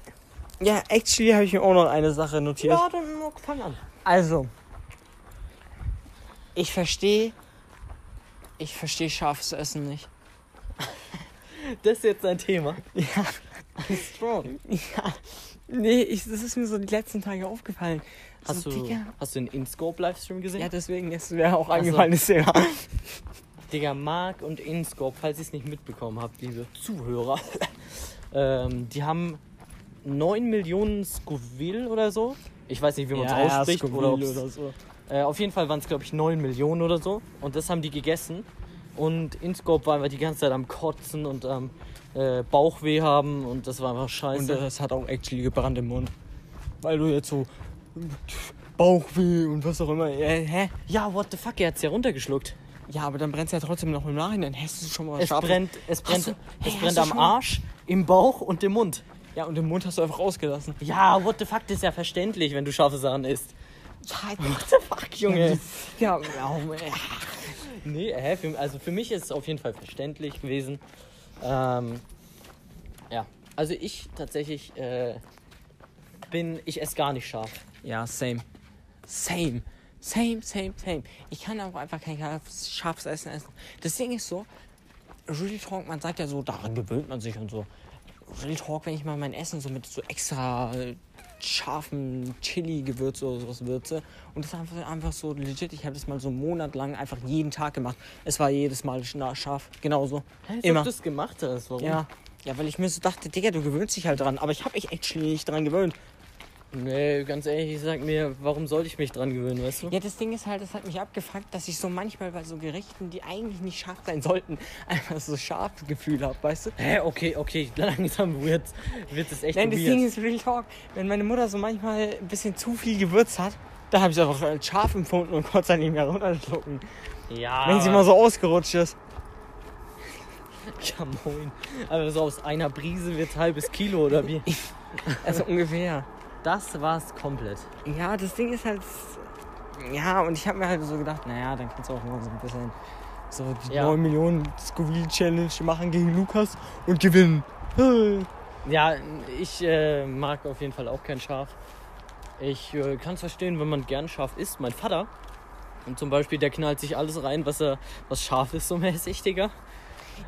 Ja, actually habe ich mir auch noch eine Sache notiert. Ja, dann fang an. Also, ich verstehe, ich verstehe scharfes Essen nicht. (laughs) Das ist jetzt dein Thema. Ja, (laughs) Strong. ja. Nee, ich, das ist mir so die letzten Tage aufgefallen. Hast so, du, Digga. hast du den InScope-Livestream gesehen? Ja, deswegen ist mir auch eingefallen, das Thema. (laughs) Digga, Mark und InScope, falls ihr es nicht mitbekommen habt, liebe Zuhörer, (laughs) ähm, die haben 9 Millionen Scoville oder so. Ich weiß nicht, wie man es ausspricht. oder ob's- oder so. äh, auf jeden Fall waren es, glaube ich, 9 Millionen oder so. Und das haben die gegessen. Und InScope war einfach die ganze Zeit am Kotzen und am äh, Bauchweh haben. Und das war einfach scheiße. Und das hat auch actually gebrannt im Mund. Weil du jetzt so Bauchweh und was auch immer. Äh, hä? ja, what the fuck, er hat es ja runtergeschluckt. Ja, aber dann brennt es ja trotzdem noch im Nachhinein. Hast du schon mal Es brennt, es brennt, du- es hey, hast brennt am schon Arsch, im Bauch und im Mund. Ja, und den Mund hast du einfach rausgelassen. Ja, what the fuck, das ist ja verständlich, wenn du scharfe Sachen isst. Ja, What the fuck, Junge? ja, ja, ja. Nee, hä, für, also für mich ist es auf jeden Fall verständlich gewesen. Ähm, ja, also ich tatsächlich äh, bin, ich esse gar nicht scharf. Ja, same. Same. Same, same, same. Ich kann auch einfach kein scharfes Essen essen. Das Ding ist so, Real Talk, man sagt ja so, daran gewöhnt man sich und so. Real Talk, wenn ich mal mein Essen so mit so extra scharfen Chili-Gewürz oder sowas würze. Und das ist einfach, einfach so legit. Ich habe das mal so einen Monat lang einfach jeden Tag gemacht. Es war jedes Mal scharf. Genauso. Als Immer. ob du das gemacht hast. Warum? Ja. Ja, weil ich mir so dachte, Digga, du gewöhnst dich halt dran. Aber ich habe mich echt nicht dran gewöhnt. Nee, ganz ehrlich, ich sag mir, warum sollte ich mich dran gewöhnen, weißt du? Ja, das Ding ist halt, das hat mich abgefuckt, dass ich so manchmal bei so Gerichten, die eigentlich nicht scharf sein sollten, (laughs) einfach so scharfes Gefühl habe, weißt du? Hä, okay, okay, (laughs) langsam wird, wird es echt Nein, das weird. Ding ist Real Talk. Wenn meine Mutter so manchmal ein bisschen zu viel Gewürz hat, da habe ich einfach als scharf empfunden und es dann nicht mehr runterschlucken. Ja, Wenn sie mal so ausgerutscht ist. (laughs) Ja, moin. Aber so aus einer Brise wird halbes Kilo, oder wie? Also ungefähr. Das war's komplett. Ja, das Ding ist halt. Ja, und ich habe mir halt so gedacht, naja, dann kannst du auch mal so ein bisschen so die Ja. 9 Millionen Scoville Challenge machen gegen Lukas und gewinnen. Ja, ich äh, mag auf jeden Fall auch kein Schaf. Ich äh, kann es verstehen, wenn man gern scharf isst. Mein Vater, und zum Beispiel, der knallt sich alles rein, was er, was scharf ist, so mäßig, Digga.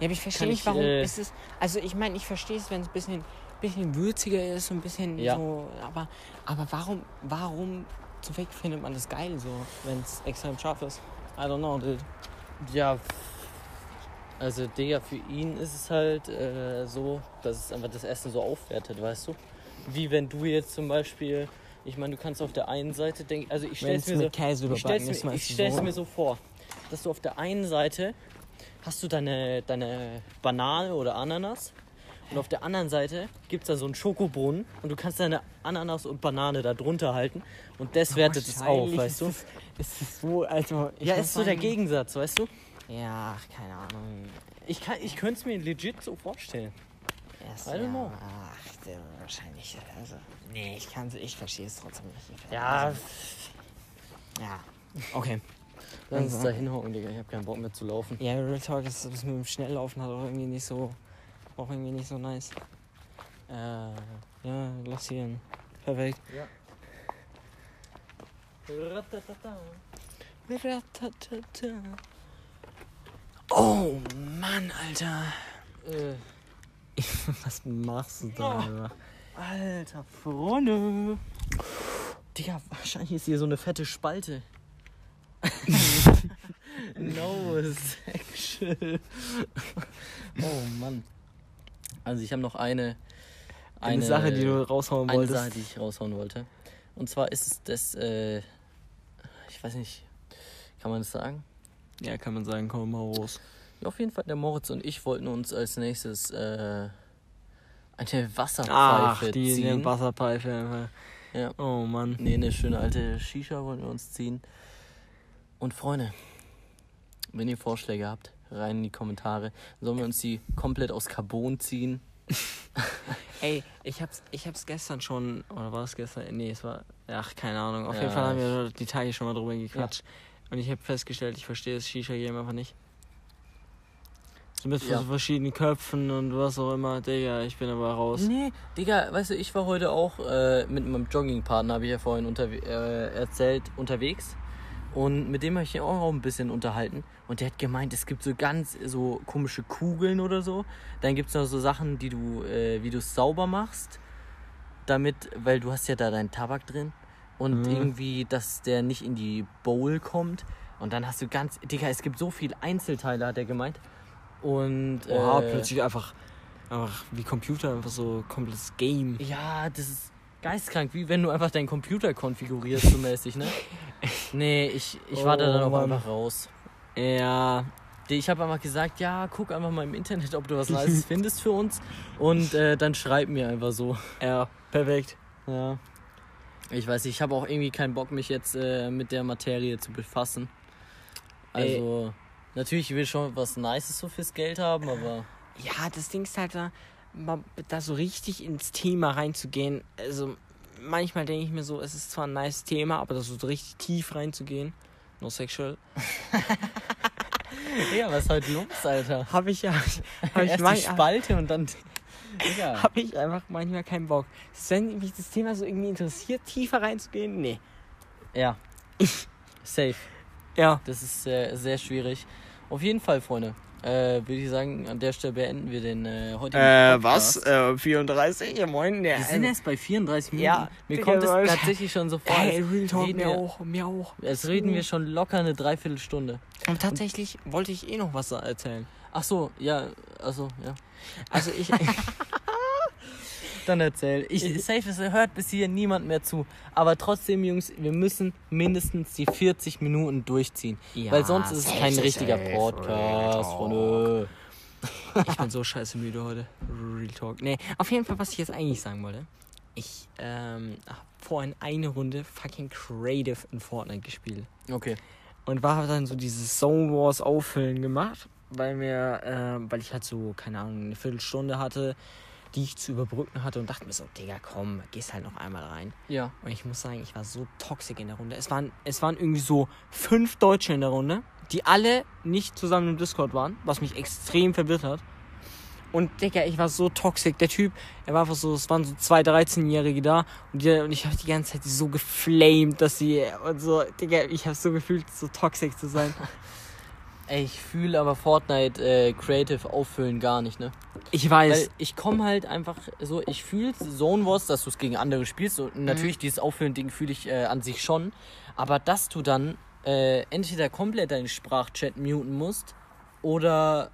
Ja, aber ich verstehe nicht, ich, warum äh, ist es. Also ich meine, ich verstehe es, wenn es ein bisschen, bisschen würziger ist, so ein bisschen Ja. so. Aber, aber warum, warum zum Weg findet man das geil so, wenn es extrem scharf ist? I don't know, dude. Ja, also, Digga, für ihn ist es halt äh, so, dass es einfach das Essen so aufwertet, weißt du? Wie wenn du jetzt zum Beispiel, ich meine, du kannst auf der einen Seite denken, also ich stell's es mir so, Käse Ich stell's, ist, mir, ich stell's so? mir so vor, dass du auf der einen Seite hast du deine, deine Banane oder Ananas und auf der anderen Seite gibt es da so einen Schokobrunnen und du kannst deine Ananas und Banane da drunter halten und das wertet es auf, weißt du? Ist es, ist es so, also. Ja, ist so der Gegensatz, weißt du? Ja, ach, keine Ahnung. Ich, kann- ich könnte es mir legit so vorstellen. Erst, I don't ja, know. Ach, der, wahrscheinlich. Also, nee, ich kann ich verstehe es trotzdem nicht. Ich- Ja, Also, ja. Okay. lass uns Also- da hinhauen, Digga. Ich habe keinen Bock mehr zu laufen. Ja, Real Talk ist das mit dem Schnelllaufen hat auch irgendwie nicht so. Auch irgendwie nicht so nice. Äh, ja, lassieren. Perfekt. Oh Mann, Alter. Äh, (laughs) Was machst du da? Alter? Alter, Freunde. Digga, wahrscheinlich ist hier so eine fette Spalte. (laughs) (laughs) no sexual. oh Mann. Also ich habe noch eine, Eine, Sache, die du raushauen eine wolltest. Sache, die ich raushauen wollte. Und zwar ist es das, äh, ich weiß nicht, kann man das sagen? Ja, kann man sagen, komm mal raus. Ja, auf jeden Fall, der Moritz und ich wollten uns als nächstes äh, eine Ach, Wasserpfeife die ziehen. eine Wasserpfeife. Ja. Oh Mann. Nee, eine schöne alte Shisha wollen wir uns ziehen. Und Freunde, wenn ihr Vorschläge habt, rein in die Kommentare. Sollen wir uns die komplett aus Carbon ziehen? (laughs) Ey, ich hab's, ich hab's gestern schon, oder war es gestern? Nee, es war, ach, keine Ahnung. Auf Ja, jeden Fall haben wir die Tage schon mal drüber gequatscht. Und ich habe festgestellt, ich verstehe das Shisha-Game einfach nicht. So mit Ja. so verschiedenen Köpfen und was auch immer. Digga, ich bin aber raus. Nee, Digga, weißt du, ich war heute auch äh, mit meinem Joggingpartner, habe ich ja vorhin unterwe äh, erzählt, unterwegs. Und mit dem habe ich mich auch ein bisschen unterhalten. Und der hat gemeint, es gibt so ganz so komische Kugeln oder so. Dann gibt es noch so Sachen, die du, äh, wie du es sauber machst. Damit, weil du hast ja da deinen Tabak drin. Und Mhm. irgendwie, dass der nicht in die Bowl kommt. Und dann hast du ganz, Digga, es gibt so viele Einzelteile, hat er gemeint. Und Oha, äh, plötzlich einfach, einfach wie Computer, einfach so komplettes Game. ja, das ist geistkrank, wie wenn du einfach deinen Computer konfigurierst, so mäßig, ne? (laughs) Nee, ich, ich war da Oh, dann auch Mann. einfach raus. Ja, Ich habe einfach gesagt, ja, guck einfach mal im Internet, ob du was (laughs) Nices findest für uns. Und äh, dann schreib mir einfach so. ja, perfekt. Ja. Ich weiß ich habe auch irgendwie keinen Bock, mich jetzt äh, mit der Materie zu befassen. Also, natürlich will ich schon was Nices so fürs Geld haben, aber Ja, das Ding ist halt da, mal da so richtig ins Thema reinzugehen. Also manchmal denke ich mir so, es ist zwar ein nice Thema, aber da so richtig tief reinzugehen. No sexual. (laughs) ja, was ist heute los, Alter? Habe ich ja. Habe (laughs) ich, Erst mein, die Spalte und dann... Digga. (laughs) hab ich einfach manchmal keinen Bock. Wenn mich das Thema so irgendwie interessiert, tiefer reinzugehen, nee. Ja. Safe. Ja. Das ist äh, sehr schwierig. Auf jeden Fall, Freunde. Äh, Würde ich sagen, an der Stelle beenden wir den äh, heutigen Äh, was? Podcast. Äh, 34? Ja, moin. Ja, Wir sind erst bei 34 Minuten. Ja, mir Digga, kommt es Leute. tatsächlich schon so vor. Ey, als Real Talk, reden mir wir- auch, mir auch. Als reden wir schon locker eine Dreiviertelstunde. Und tatsächlich wollte ich eh noch was erzählen. Ach so, ja, also ja. Also ich, (laughs) Dann erzähl. Ich, safe, es hört bis hier niemand mehr zu. Aber trotzdem, Jungs, wir müssen mindestens die 40 Minuten durchziehen. Ja, weil sonst ist es kein safe, richtiger safe. Podcast, Freunde. ich bin so scheiße müde heute. Real Talk. Nee, auf jeden Fall, was ich jetzt eigentlich sagen wollte. Ich ähm, hab vorhin eine Runde fucking Creative in Fortnite gespielt. Okay. Und war dann so dieses Zone Wars auffüllen gemacht, weil mir, äh, weil ich halt so, keine Ahnung, eine Viertelstunde hatte, die ich zu überbrücken hatte und dachte mir so, Digga, komm, gehst halt noch einmal rein. Ja. Und ich muss sagen, ich war so toxisch in der Runde. Es waren, es waren irgendwie so fünf Deutsche in der Runde, die alle nicht zusammen im Discord waren, was mich extrem verwirrt hat. Und Digga, ich war so toxisch. Der Typ, er war einfach so, es waren so zwei 13-Jährige da und, die, und ich habe die ganze Zeit so geflamed, dass sie und so, Digga, ich habe so gefühlt, so toxisch zu sein. (laughs) Ey, ich fühle aber Fortnite äh, Creative auffüllen gar nicht, ne? Ich weiß. Weil ich komme halt einfach so, ich fühle Zone Wars, dass du es gegen andere spielst. Und natürlich, dieses Auffüllen-Ding fühle ich äh, an sich schon. Aber dass du dann äh, entweder komplett deinen Sprachchat muten musst oder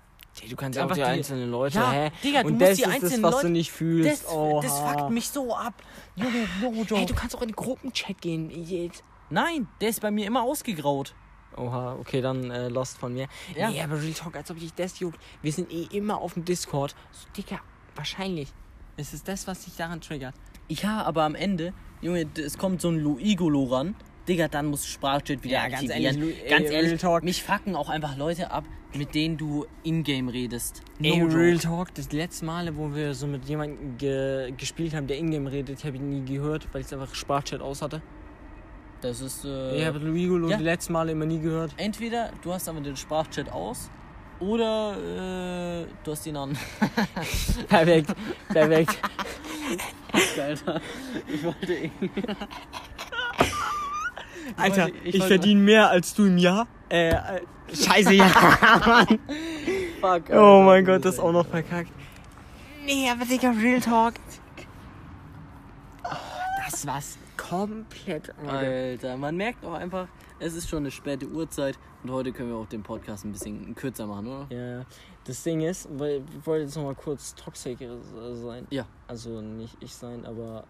du kannst einfach die die- einzelnen Leute, Ja, hä? Digga, du und musst das die ist das, einzelnen was Leute- du nicht fühlst. das, Oha. das fuckt mich so ab. Junge, no joke. Hey, du kannst auch in den Gruppenchat gehen. Nein, der ist bei mir immer ausgegraut. Oha, okay, dann äh, Lost von mir. Ja. Nee, aber Real Talk, als ob dich das juckt. Wir sind eh immer auf dem Discord. So, Digga, wahrscheinlich. Es ist das, was dich daran triggert. Ja, aber am Ende, Junge, es kommt so ein Luigolo ran. Digga, dann muss Sprachchat wieder Ja, ganz aktivieren. ehrlich, Lu- ganz ey, ehrlich, Real Talk. mich fucken auch einfach Leute ab, mit denen du in-game redest. Ey, joke. Real Talk, das letzte Mal, wo wir so mit jemandem ge gespielt haben, der Ingame redet, habe ich nie gehört, weil ich einfach Sprachchat aus hatte. Das ist, äh, ich habe Luigo ja. die letzten Male immer nie gehört. entweder du hast aber den Sprachchat aus oder äh, du hast ihn an. (laughs) Perfekt, perfekt. (laughs) Alter, ich wollte irgendwie... Alter, ich ich, wollte- verdiene mehr als du im Jahr. Äh, äh scheiße, ja, Mann. (laughs) Fuck, Oh mein Gott, das auch noch verkackt. Nee, aber Digga, Real Talk. Oh, das war's komplett. Alter, man merkt auch einfach, es ist schon eine späte Uhrzeit und heute können wir auch den Podcast ein bisschen kürzer machen, oder? Ja, das Ding ist, weil ich wollte jetzt nochmal kurz toxic äh, sein. Ja. Also nicht ich sein, aber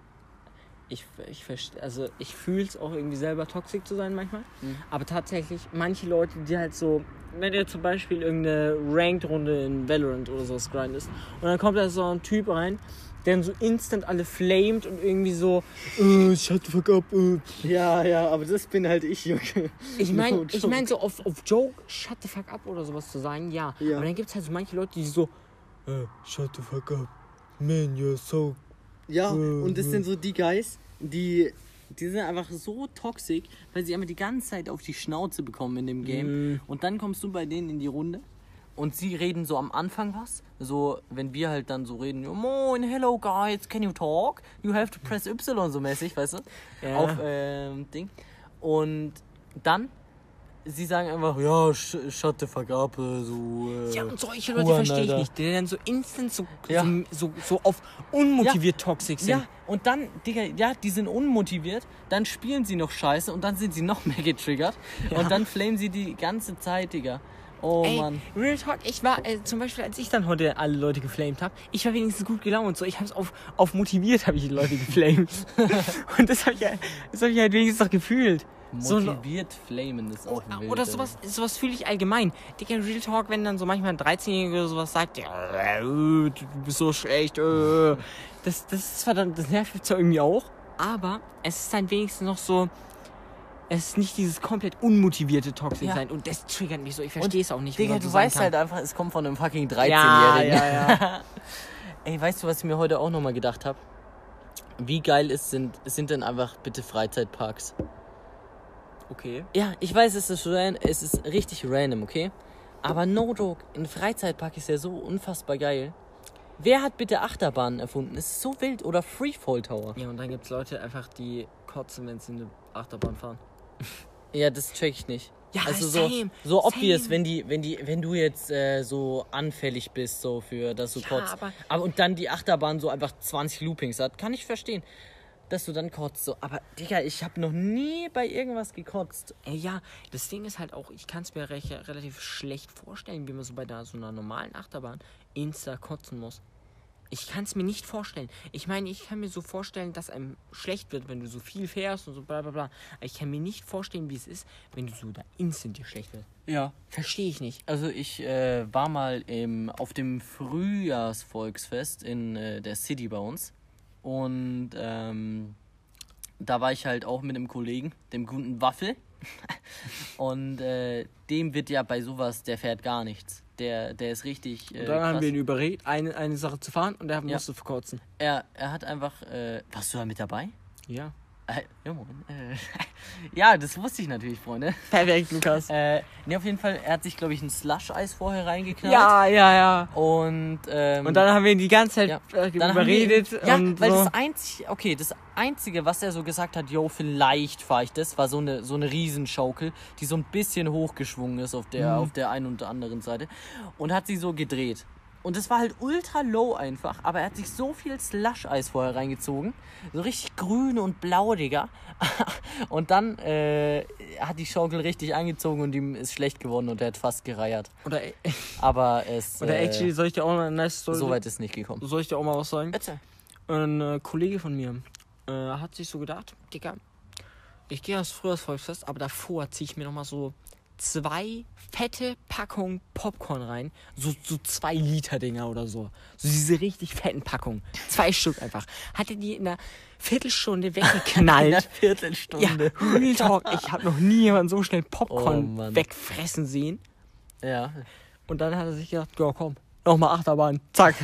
ich, ich verstehe, also ich fühle es auch irgendwie selber toxisch zu sein manchmal. Mhm. Aber tatsächlich, manche Leute, die halt so, wenn du zum Beispiel irgendeine Ranked-Runde in Valorant oder sowas grindest und dann kommt da so ein Typ rein, der dann so instant alle flamed und irgendwie so, äh, shut the fuck up, äh. Ja, ja, aber das bin halt ich, Junge. Ich (laughs) meine, No ich mein so auf, auf Joke, shut the fuck up oder sowas zu sagen, ja. Ja. Aber dann gibt es halt so manche Leute, die so, äh, shut the fuck up, man, you're so Ja, und das sind so die Guys, die, die sind einfach so toxisch, weil sie einfach die ganze Zeit auf die Schnauze bekommen in dem Game. Mhm. Und dann kommst du bei denen in die Runde und sie reden so am Anfang was. So, wenn wir halt dann so reden, Moin, hello guys, can you talk? You have to press Y so mäßig, weißt du? Ja. Auf ähm, Ding. Und dann, sie sagen einfach, ja, sh shut the fuck up, äh, so. Äh, Ja, und solche Leute verstehe ich nicht, die dann so instant so, Ja. so, so, so auf unmotiviert toxisch sind. Ja, und dann, Digga, ja, die sind unmotiviert, dann spielen sie noch scheiße und dann sind sie noch mehr getriggert. Und dann flamen sie die ganze Zeit, Digga. Oh Ey, Mann. Real Talk, ich war, äh, zum Beispiel, als ich dann heute alle Leute geflamed habe, ich war wenigstens gut gelaunt. So, ich hab's auf, auf motiviert, habe ich die Leute geflamed. (laughs) und das habe ich, ja- das hab ich halt wenigstens noch gefühlt. So, Motiviert flamen ist auch Oder, wild. oder sowas, sowas fühle ich allgemein. Digga, Real Talk, wenn dann so manchmal ein 13-Jähriger oder sowas sagt, ja, du bist so schlecht, äh. Das, das ist zwar dann, das nervt zwar irgendwie auch, aber es ist dann wenigstens noch so, es ist nicht dieses komplett unmotivierte Toxic Ja. sein und das triggert mich so, ich verstehe es auch nicht. Digga, du weißt kann. halt einfach, es kommt von einem fucking 13-Jährigen. ja, ja, ja. (laughs) Ey, weißt du, was ich mir heute auch nochmal gedacht habe? Wie geil ist, sind, sind denn einfach bitte Freizeitparks? Okay. Ja, ich weiß, es ist, ran es ist richtig random, okay? Aber no joke, ein Freizeitpark ist ja so unfassbar geil. Wer hat bitte Achterbahnen erfunden? Es ist so wild. Oder Freefall Tower. Ja, und dann gibt es Leute einfach, die kotzen, wenn sie in eine Achterbahn fahren. Ja, das check ich nicht. Ja, also so, same, so obvious, same. wenn die, wenn die, wenn du jetzt äh, so anfällig bist, so für, dass du Ja, kotzt. aber- aber und dann die Achterbahn so einfach 20 Loopings hat, kann ich verstehen, dass du dann kotzt. So. Aber Digga, ich habe noch nie bei irgendwas gekotzt. Ja, das Ding ist halt auch, ich kann es mir recht, relativ schlecht vorstellen, wie man so bei der, so einer normalen Achterbahn insta kotzen muss. Ich kann es mir nicht vorstellen. Ich meine, ich kann mir so vorstellen, dass einem schlecht wird, wenn du so viel fährst und so bla bla bla. Aber ich kann mir nicht vorstellen, wie es ist, wenn du so da instant dir schlecht wird. Ja. Verstehe ich nicht. Also ich äh, war mal im, auf dem Frühjahrsvolksfest in äh, der City bei uns. Und ähm, da war ich halt auch mit einem Kollegen, dem guten Waffel. (laughs) Und äh, dem wird ja bei sowas, der fährt gar nichts. Der, der ist richtig. Äh, Und dann haben krass. wir ihn überredet, eine, eine Sache zu fahren und er Ja. musste verkotzen. er, er hat einfach. Äh, warst du da mit dabei? Ja. Äh, ja, moin. Äh, (laughs) ja, das wusste ich natürlich, Freunde. Perfekt, Lukas. Äh, ne, auf jeden Fall, er hat sich, glaube ich, ein Slush-Eis vorher reingeknallt. Ja, ja, ja. Und, ähm, Und dann haben wir ihn die ganze Zeit Ja. äh, haben wir- überredet. ja, und weil so. das einzige, okay, das einzige, was er so gesagt hat, yo, vielleicht fahre ich das, war so eine so eine Riesenschaukel, die so ein bisschen hochgeschwungen ist auf der Mhm. auf der einen und anderen Seite und hat sie so gedreht. Und das war halt ultra low einfach, aber er hat sich so viel Slush-Eis vorher reingezogen. So richtig grün und blau, Digga. (laughs) Und dann äh, hat die Schaukel richtig angezogen und ihm ist schlecht geworden und er hat fast gereiert. Oder, Aber es. (laughs) oder äh, actually, soll ich dir auch mal nice Story so weit ist nicht gekommen. Soll ich dir auch mal was sagen? Erzähl. Ein äh, Kollege von mir äh, hat sich so gedacht, Digga, ich gehe aufs Frühjahrsvolksfest, aber davor ziehe ich mir nochmal so zwei fette Packungen Popcorn rein. So, so zwei Liter Dinger oder so. So diese richtig fetten Packungen. Zwei Stück einfach. Hatte die in einer Viertelstunde (laughs) In einer weggeknallt. Ja, Viertelstunde. Real Talk. Ich habe noch nie jemanden so schnell Oh, Popcorn Mann. wegfressen sehen. Ja. Und dann hat er sich gedacht, ja komm, nochmal Achterbahn, zack.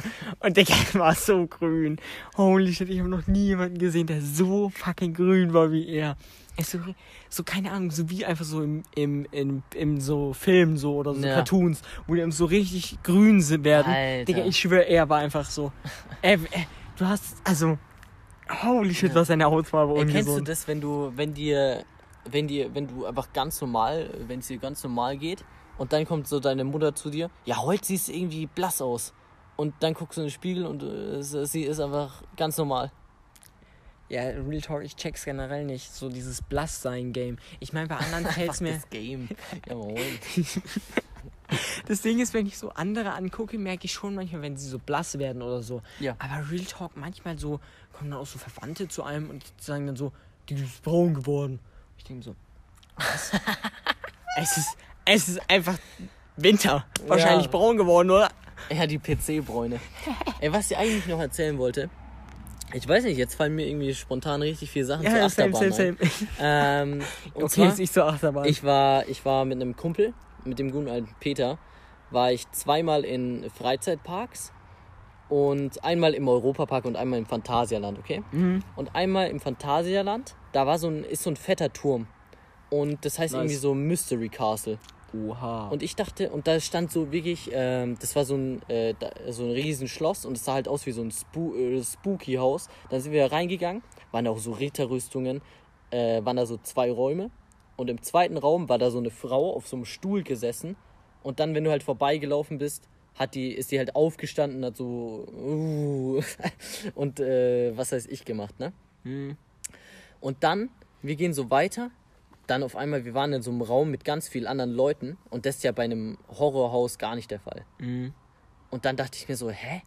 Und der Kerl war so grün. Holy shit, ich habe noch nie jemanden gesehen, der so fucking grün war wie er. So, so keine Ahnung, so wie einfach so im, im, im, im so Film so oder so Ja. Cartoons, wo die so richtig grün sind werden. Alter. Digga, ich schwöre, er war einfach so. (laughs) Er, er, du hast, also, holy shit, was seine Hautfarbe Ey, kennst du das, wenn du, wenn dir, wenn dir, wenn du einfach ganz normal, wenn es dir ganz normal geht und dann kommt so deine Mutter zu dir, ja, heute siehst du irgendwie blass aus. Und dann guckst du in den Spiegel und äh, sie ist einfach ganz normal. Ja, Real Talk, ich check's generell nicht. So dieses Blass-Sein-Game. Ich meine, bei anderen (laughs) fällt's mir. Das Game. Jawohl. (laughs) Das Ding ist, wenn ich so andere angucke, merke ich schon manchmal, wenn sie so blass werden oder so. Ja. Aber Real Talk, manchmal so, kommen dann auch so Verwandte zu einem und sagen dann so, die ist braun geworden. Ich denke so, was? (laughs) es, ist, es ist einfach Winter. Wahrscheinlich Ja. braun geworden, oder? Ja, die PC-Bräune. Ey, was ich eigentlich noch erzählen wollte, ich weiß nicht, jetzt fallen mir irgendwie spontan richtig viele Sachen zur same, Achterbahn same, same. ein. Ähm, (laughs) und Okay, zwar, ich zur Achterbahn. Ich war, ich war mit einem Kumpel, mit dem guten alten Peter, war ich zweimal in Freizeitparks und einmal im Europapark und einmal im Phantasialand, okay? Mhm. Und einmal im Phantasialand, da war so ein, ist so ein fetter Turm. Und das heißt Nice. irgendwie so Mystery Castle. Oha. Und ich dachte, und da stand so wirklich, ähm, das war so ein, äh, da, so ein Riesenschloss und es sah halt aus wie so ein Spu äh, Spooky Haus. Dann sind wir da reingegangen, waren da auch so Ritterrüstungen, äh, waren da so zwei Räume. Und im zweiten Raum war da so eine Frau auf so einem Stuhl gesessen. Und dann, wenn du halt vorbeigelaufen bist, hat die, ist die halt aufgestanden, hat so uh, (laughs) und äh, was weiß ich gemacht, ne? Mhm. Und dann, wir gehen so weiter. Dann auf einmal, wir waren in so einem Raum mit ganz vielen anderen Leuten. Und das ist ja bei einem Horrorhaus gar nicht der Fall. Mhm. Und dann dachte ich mir so, hä?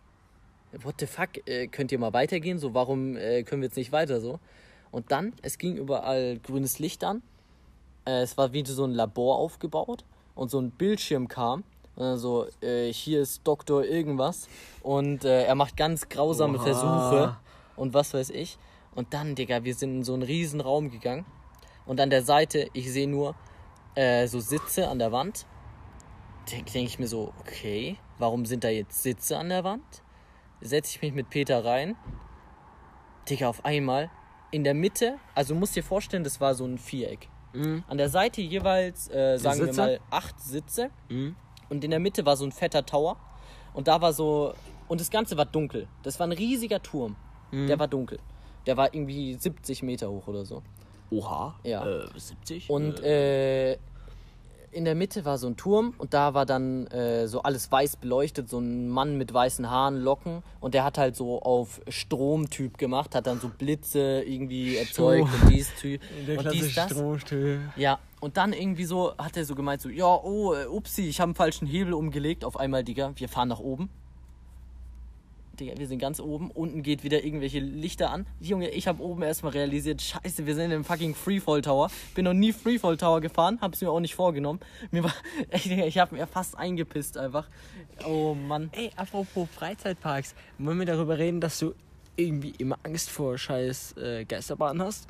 What the fuck? Äh, könnt ihr mal weitergehen? So, warum äh, können wir jetzt nicht weiter so? Und dann, es ging überall grünes Licht an. Äh, es war wie so ein Labor aufgebaut. Und so ein Bildschirm kam. Und dann so, äh, hier ist Doktor irgendwas. Und äh, er macht ganz grausame Oha. Versuche. Und was weiß ich. Und dann, Digga, wir sind in so einen riesen Raum gegangen. Und an der Seite, ich sehe nur äh, so Sitze an der Wand. Denke denk ich mir so, okay, warum sind da jetzt Sitze an der Wand? Setze ich mich mit Peter rein. Digga, auf einmal in der Mitte, also du musst dir vorstellen, das war so ein Viereck. Mhm. An der Seite jeweils, äh, sagen wir Sitze? mal, acht Sitze. Mhm. Und in der Mitte war so ein fetter Tower. Und da war so. Und das Ganze war dunkel. Das war ein riesiger Turm. Mhm. Der war dunkel. Der war irgendwie 70 Meter hoch oder so. Oha. Ja. Äh, 70. Und äh, in der Mitte war so ein Turm und da war dann äh, so alles weiß beleuchtet, so ein Mann mit weißen Haaren, Locken und der hat halt so auf Stromtyp gemacht, hat dann so Blitze irgendwie erzeugt Strom. und dies Typ der und dies das. Ja, und dann irgendwie so hat er so gemeint so, ja, oh, äh, upsi, ich habe einen falschen Hebel umgelegt. Auf einmal, Digga, wir fahren nach oben. Digga, wir sind ganz oben. Unten geht wieder irgendwelche Lichter an. Junge, ich habe oben erstmal realisiert, scheiße, wir sind im fucking Freefall Tower. Bin noch nie Freefall Tower gefahren, hab's mir auch nicht vorgenommen. Mir war, (laughs) Digga, ich habe mir fast eingepisst einfach. Oh Mann. Ey, apropos Freizeitparks, wollen wir darüber reden, dass du irgendwie immer Angst vor scheiß äh, Geisterbahnen hast?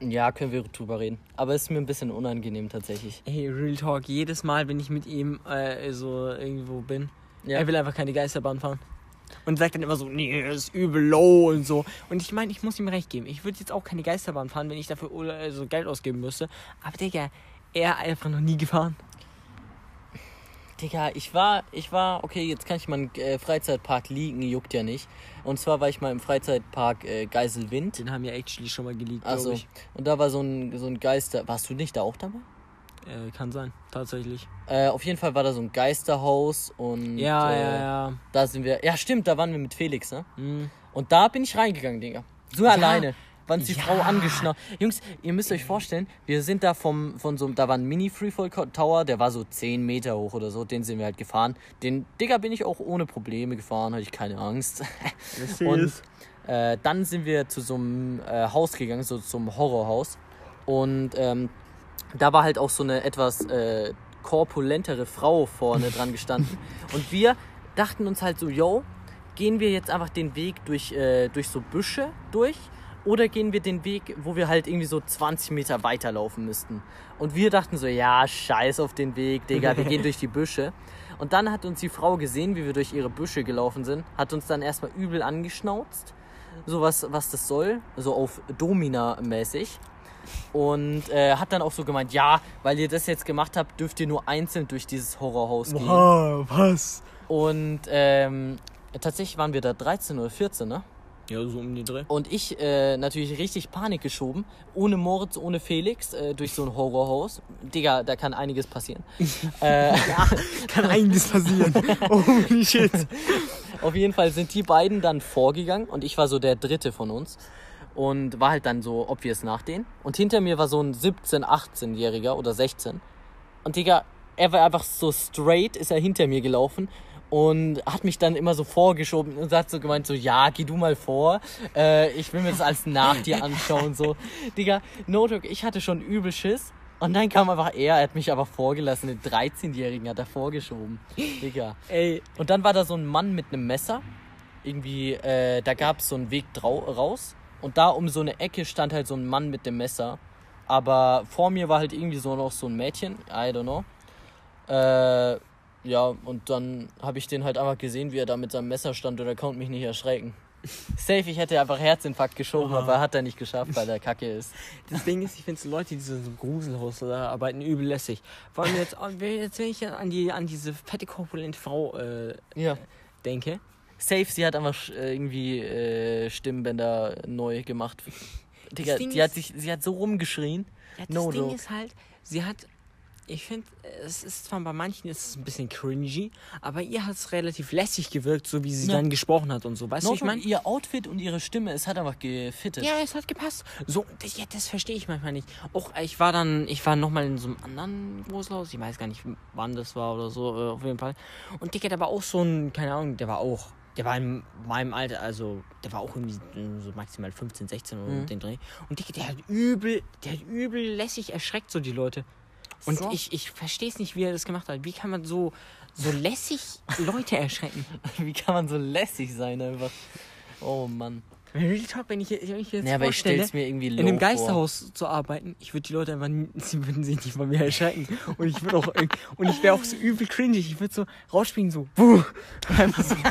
Ja, können wir drüber reden. Aber ist mir ein bisschen unangenehm tatsächlich. Ey, Real Talk, jedes Mal, wenn ich mit ihm äh, so irgendwo bin, Ja. er will einfach keine Geisterbahn fahren. Und sagt dann immer so, nee, das ist übel low und so. Und ich meine, ich muss ihm recht geben. Ich würde jetzt auch keine Geisterbahn fahren, wenn ich dafür so Geld ausgeben müsste. Aber Digga, er einfach noch nie gefahren. Digga, ich war, ich war, okay, jetzt kann ich mal im äh, Freizeitpark liegen, juckt ja nicht. Und zwar war ich mal im Freizeitpark äh, Geiselwind. Den haben wir actually schon mal geleakt, Also, und da war so ein, so ein Geister. Warst du nicht da auch dabei? Äh, kann sein, tatsächlich. Äh, auf jeden Fall war da so ein Geisterhaus und Ja, äh, ja, ja. da sind wir. Ja, stimmt, da waren wir mit Felix, ne? Hm. Und da bin ich reingegangen, Digga. So alleine. Waren die Ja. Frau angeschnauzt. Jungs, ihr müsst euch vorstellen, wir sind da vom, von so einem, da war ein Mini-Freefall-Tower, der war so 10 Meter hoch oder so, den sind wir halt gefahren. Den, Digga, bin ich auch ohne Probleme gefahren, hatte ich keine Angst. (laughs) Und äh, dann sind wir zu so einem äh, Haus gegangen, so zum Horrorhaus. Und ähm, da war halt auch so eine etwas äh, korpulentere Frau vorne dran gestanden. (laughs) Und wir dachten uns halt so, yo, gehen wir jetzt einfach den Weg durch, äh, durch so Büsche durch oder gehen wir den Weg, wo wir halt irgendwie so 20 Meter weiterlaufen müssten. Und wir dachten so, ja, scheiß auf den Weg, Digga, wir gehen (laughs) durch die Büsche. Und dann hat uns die Frau gesehen, wie wir durch ihre Büsche gelaufen sind, hat uns dann erstmal übel angeschnauzt, so was, was das soll, so auf Domina-mäßig. Und äh, hat dann auch so gemeint, ja, weil ihr das jetzt gemacht habt, dürft ihr nur einzeln durch dieses Horrorhaus gehen. Wow, was? Und ähm, tatsächlich waren wir da 13 oder 14, ne? Ja, so um die Dreh. Und ich äh, natürlich richtig Panik geschoben, ohne Moritz, ohne Felix, äh, durch so ein Horrorhaus. Digga, da kann einiges passieren. (laughs) äh, Kann einiges passieren. (laughs) Holy shit. auf jeden Fall sind die beiden dann vorgegangen und ich war so der dritte von uns. Und war halt dann so obvious nach denen. Und hinter mir war so ein 17-, 18-Jähriger oder 16. Und Digga, er war einfach so straight, ist er hinter mir gelaufen und hat mich dann immer so vorgeschoben und hat so gemeint, so, ja, geh du mal vor, äh, ich will mir das alles nach dir anschauen, so. (laughs) Digga, no joke, ich hatte schon übel Schiss. Und dann kam einfach er, er hat mich aber vorgelassen, den 13-Jährigen hat er vorgeschoben. Digga. Ey, Und dann war da so ein Mann mit einem Messer. Irgendwie, äh, da gab es so einen Weg drau raus. Und da um so eine Ecke stand halt so ein Mann mit dem Messer. Aber vor mir war halt irgendwie so noch so ein Mädchen. I don't know. Äh, ja, und dann habe ich den halt einfach gesehen, wie er da mit seinem Messer stand und er konnte mich nicht erschrecken. (laughs) Safe, ich hätte einfach Herzinfarkt geschoben, Oha. aber hat er nicht geschafft, weil er kacke ist. (laughs) das Ding ist, ich finde so Leute, die so im Gruselhaus da arbeiten, übel lässig. Vor allem jetzt, wenn- jetzt wenn ich an, die, an diese fette, korpulente Frau äh, Ja. denke. Safe, sie hat einfach äh, irgendwie äh, Stimmbänder neu gemacht. Digga, die hat sich, sie hat so rumgeschrien. Ja, das No Ding joke. ist halt, sie hat, ich finde, es ist zwar bei manchen ist es ein bisschen cringy, aber ihr hat es relativ lässig gewirkt, so wie sie Ja. dann gesprochen hat und so. Weißt du, No ich meine? ihr Outfit und ihre Stimme, es hat einfach gefittet. Ja, es hat gepasst. So, das, ja, das verstehe ich manchmal nicht. Auch ich war dann, ich war nochmal in so einem anderen Großhaus, ich weiß gar nicht, wann das war oder so, äh, auf jeden Fall. Und Dicker, der war auch so ein, keine Ahnung, der war auch, der war in meinem Alter, also der war auch irgendwie so maximal 15, 16 oder Mhm. den Dreh. Und Dicker, der hat übel, der hat übel lässig erschreckt, so die Leute. Und So. ich, ich verstehe es nicht, wie er das gemacht hat. Wie kann man so, so lässig Leute erschrecken? (laughs) Wie kann man so lässig sein einfach? Oh Mann. Real Talk, wenn ich, wenn ich jetzt Ja, aber ich stell's mir irgendwie in einem vor. Geisterhaus zu arbeiten, ich würde die Leute einfach, (laughs) sie würden sich nicht von mir erschrecken. Und ich würde auch, und ich wäre auch so übel cringy. Ich würde so rausspringen, so, wuh. (laughs) Einfach so. (laughs)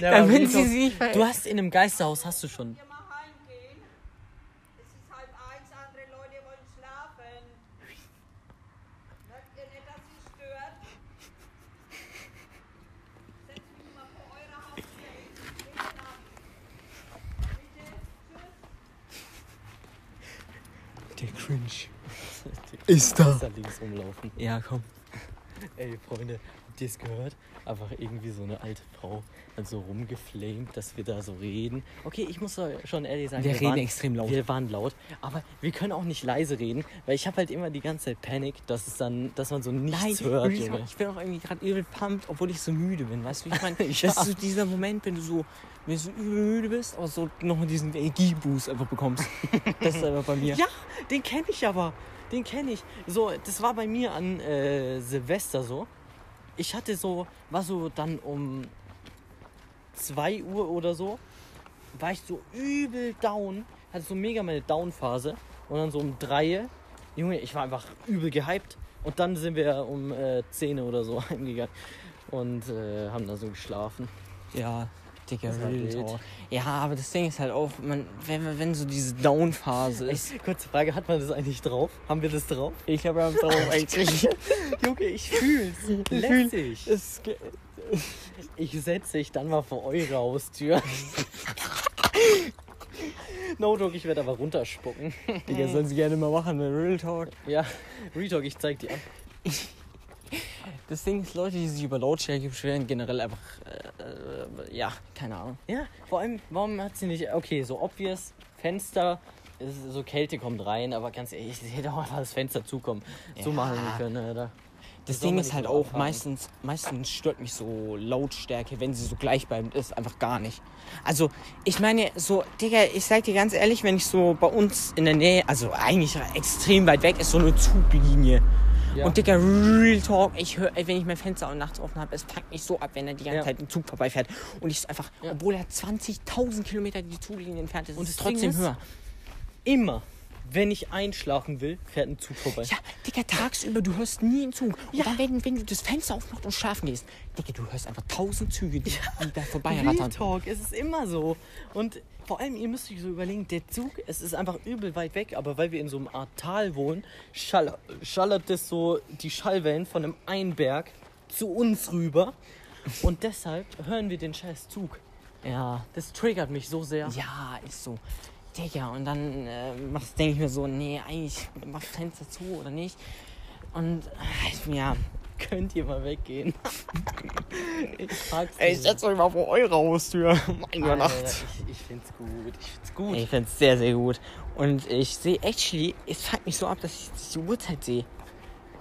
Ja, Damit sie sich Du hast in einem Geisterhaus, hast du schon. wir mal heimgehen. Es ist halb eins, andere Leute wollen schlafen. Merkt ihr nicht, dass sie stört? Setzt mich mal vor eure Haustür. Guten Abend. Bitte, tschüss. Ist da. Ist da links rumlaufen. Ja, komm. Ey, Freunde, habt ihr es gehört? Einfach irgendwie so eine alte Frau hat so rumgeflamed, dass wir da so reden. Okay, ich muss doch schon ehrlich sagen, Wir reden waren, extrem laut. Wir waren laut, aber wir können auch nicht leise reden, weil ich habe halt immer die ganze Zeit Panik, dass es dann, dass man so nichts hört, Real Junge. Ich bin auch irgendwie gerade übel pumped, obwohl ich so müde bin. Weißt du, wie ich meine? (laughs) Ja. Das ist so dieser Moment, wenn du so, wenn du so übel müde bist, aber so noch diesen Energieboost einfach bekommst. (laughs) Das ist einfach bei mir. Ja, den kenne ich aber. Den kenne ich. So, das war bei mir an äh, Silvester so. Ich hatte so, war so dann um 2 Uhr oder so, war ich so übel down, hatte so mega meine Down-Phase. Und dann so um 3, Junge, ich war einfach übel gehypt. Und dann sind wir um äh, 10 oder so (laughs) heimgegangen und äh, haben da so geschlafen. Ja, Digga, Real. Talk. Ja, aber das Ding ist halt auch, man, wenn, wenn so diese Down-Phase ist. Ey, kurze Frage, hat man das eigentlich drauf? Haben wir das drauf? Ich glaube, wir haben es auch (laughs) eigentlich. (laughs) Junge, ich fühl's. Lässig. Es Ich setze dich dann mal vor eure Haustür. (laughs) no Dog, ich werde aber runterspucken. Digga, sollen sie gerne mal machen, ne? Real Talk. Ja, Retalk, ich zeig dir. Das Ding ist, Leute, die sich über Lautstärke beschweren, generell einfach, äh, äh, ja, keine Ahnung. Ja, vor allem, warum hat sie nicht. Okay, so obvious, Fenster, so Kälte kommt rein, aber ganz ehrlich, sie hätte auch einfach das Fenster zukommen. So Ja. machen können, Alter. Das Ding ist halt auch, meistens, meistens stört mich so Lautstärke, wenn sie so gleichbleibend ist, einfach gar nicht. Also, ich meine, so, Digga, ich sag dir ganz ehrlich, wenn ich so bei uns in der Nähe, also eigentlich extrem weit weg ist, so eine Zuglinie. Ja. Und Digga, Real Talk, ich höre, wenn ich mein Fenster nachts offen habe, es packt mich so ab, wenn er die ganze Ja. Zeit ein Zug vorbeifährt. Und ich so einfach, obwohl er 20.000 Kilometer die Zuglinie entfernt ist, Und ist es Ding trotzdem ist- höher. Immer, wenn ich einschlafen will, fährt ein Zug vorbei. Ja, Digga, tagsüber, du hörst nie einen Zug. Und Ja. dann, wenn, wenn du das Fenster aufmachst und schlafen gehst, Digga, du hörst einfach tausend Züge, die, die da Real vorbeirattern. Talk, es ist immer so. Und vor allem, ihr müsst euch so überlegen, der Zug, es ist einfach übel weit weg, aber weil wir in so einem Art Tal wohnen, schall, schallert das so die Schallwellen von einem Einberg zu uns rüber. Und deshalb hören wir den scheiß Zug. Ja. Das triggert mich so sehr. Ja, ist so. Digga, und dann äh, denke ich mir so, nee, eigentlich mach Fenster zu oder nicht. Und äh, ja. (laughs) Könnt ihr mal weggehen? (laughs) ich frag's Ey, nicht. setzt euch mal vor eure Haustür. (laughs) Meine Alter, Nacht. Ich, ich find's gut. Ich find's gut. Ich find's sehr, sehr gut. Und ich sehe actually, es fuckt mich so ab, dass ich die Uhrzeit sehe.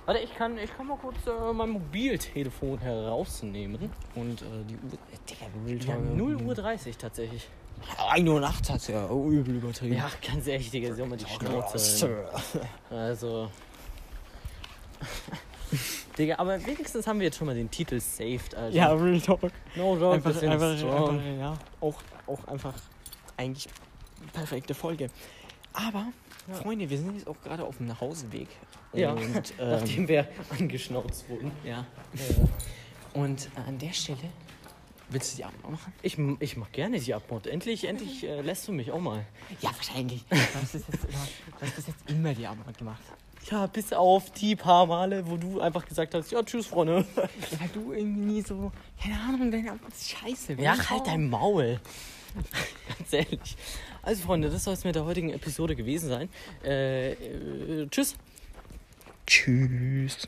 Warte, ich kann, ich kann mal kurz äh, mein Mobiltelefon herausnehmen. Und äh, die Uhr. Äh, Digga, Real Wir haben Talk. 0 Uhr 30 tatsächlich. 1 Uhr nachts hat's ja übel übertrieben. Ja, ganz ehrlich, Digga, soll mal die Schnauze. Also. (laughs) Digga, aber wenigstens haben wir jetzt schon mal den Titel saved, Alter. Ja, Real Talk. no joke, Einfach, einfach, strong. einfach, ja, auch, auch einfach eigentlich perfekte Folge. Aber, Freunde, wir sind jetzt auch gerade auf dem Nachhauseweg. Ja, Und, (laughs) ähm, nachdem wir angeschnauzt wurden. ja. Und äh, an der Stelle, willst du die Abend auch machen? Ich, ich mach gerne die Abmord. Endlich, endlich äh, lässt du mich auch mal. Ja, wahrscheinlich. (laughs) Du hast das jetzt, jetzt immer die Abend gemacht. Ja, bis auf die paar Male, wo du einfach gesagt hast, ja, tschüss, Freunde. Ja, weil du irgendwie nie so, keine Ahnung, deine Abend ist scheiße. Ja, Real halt dein Maul. (laughs) Ganz ehrlich. Also, Freunde, das soll es mit der heutigen Episode gewesen sein. Äh, äh, tschüss. Tschüss.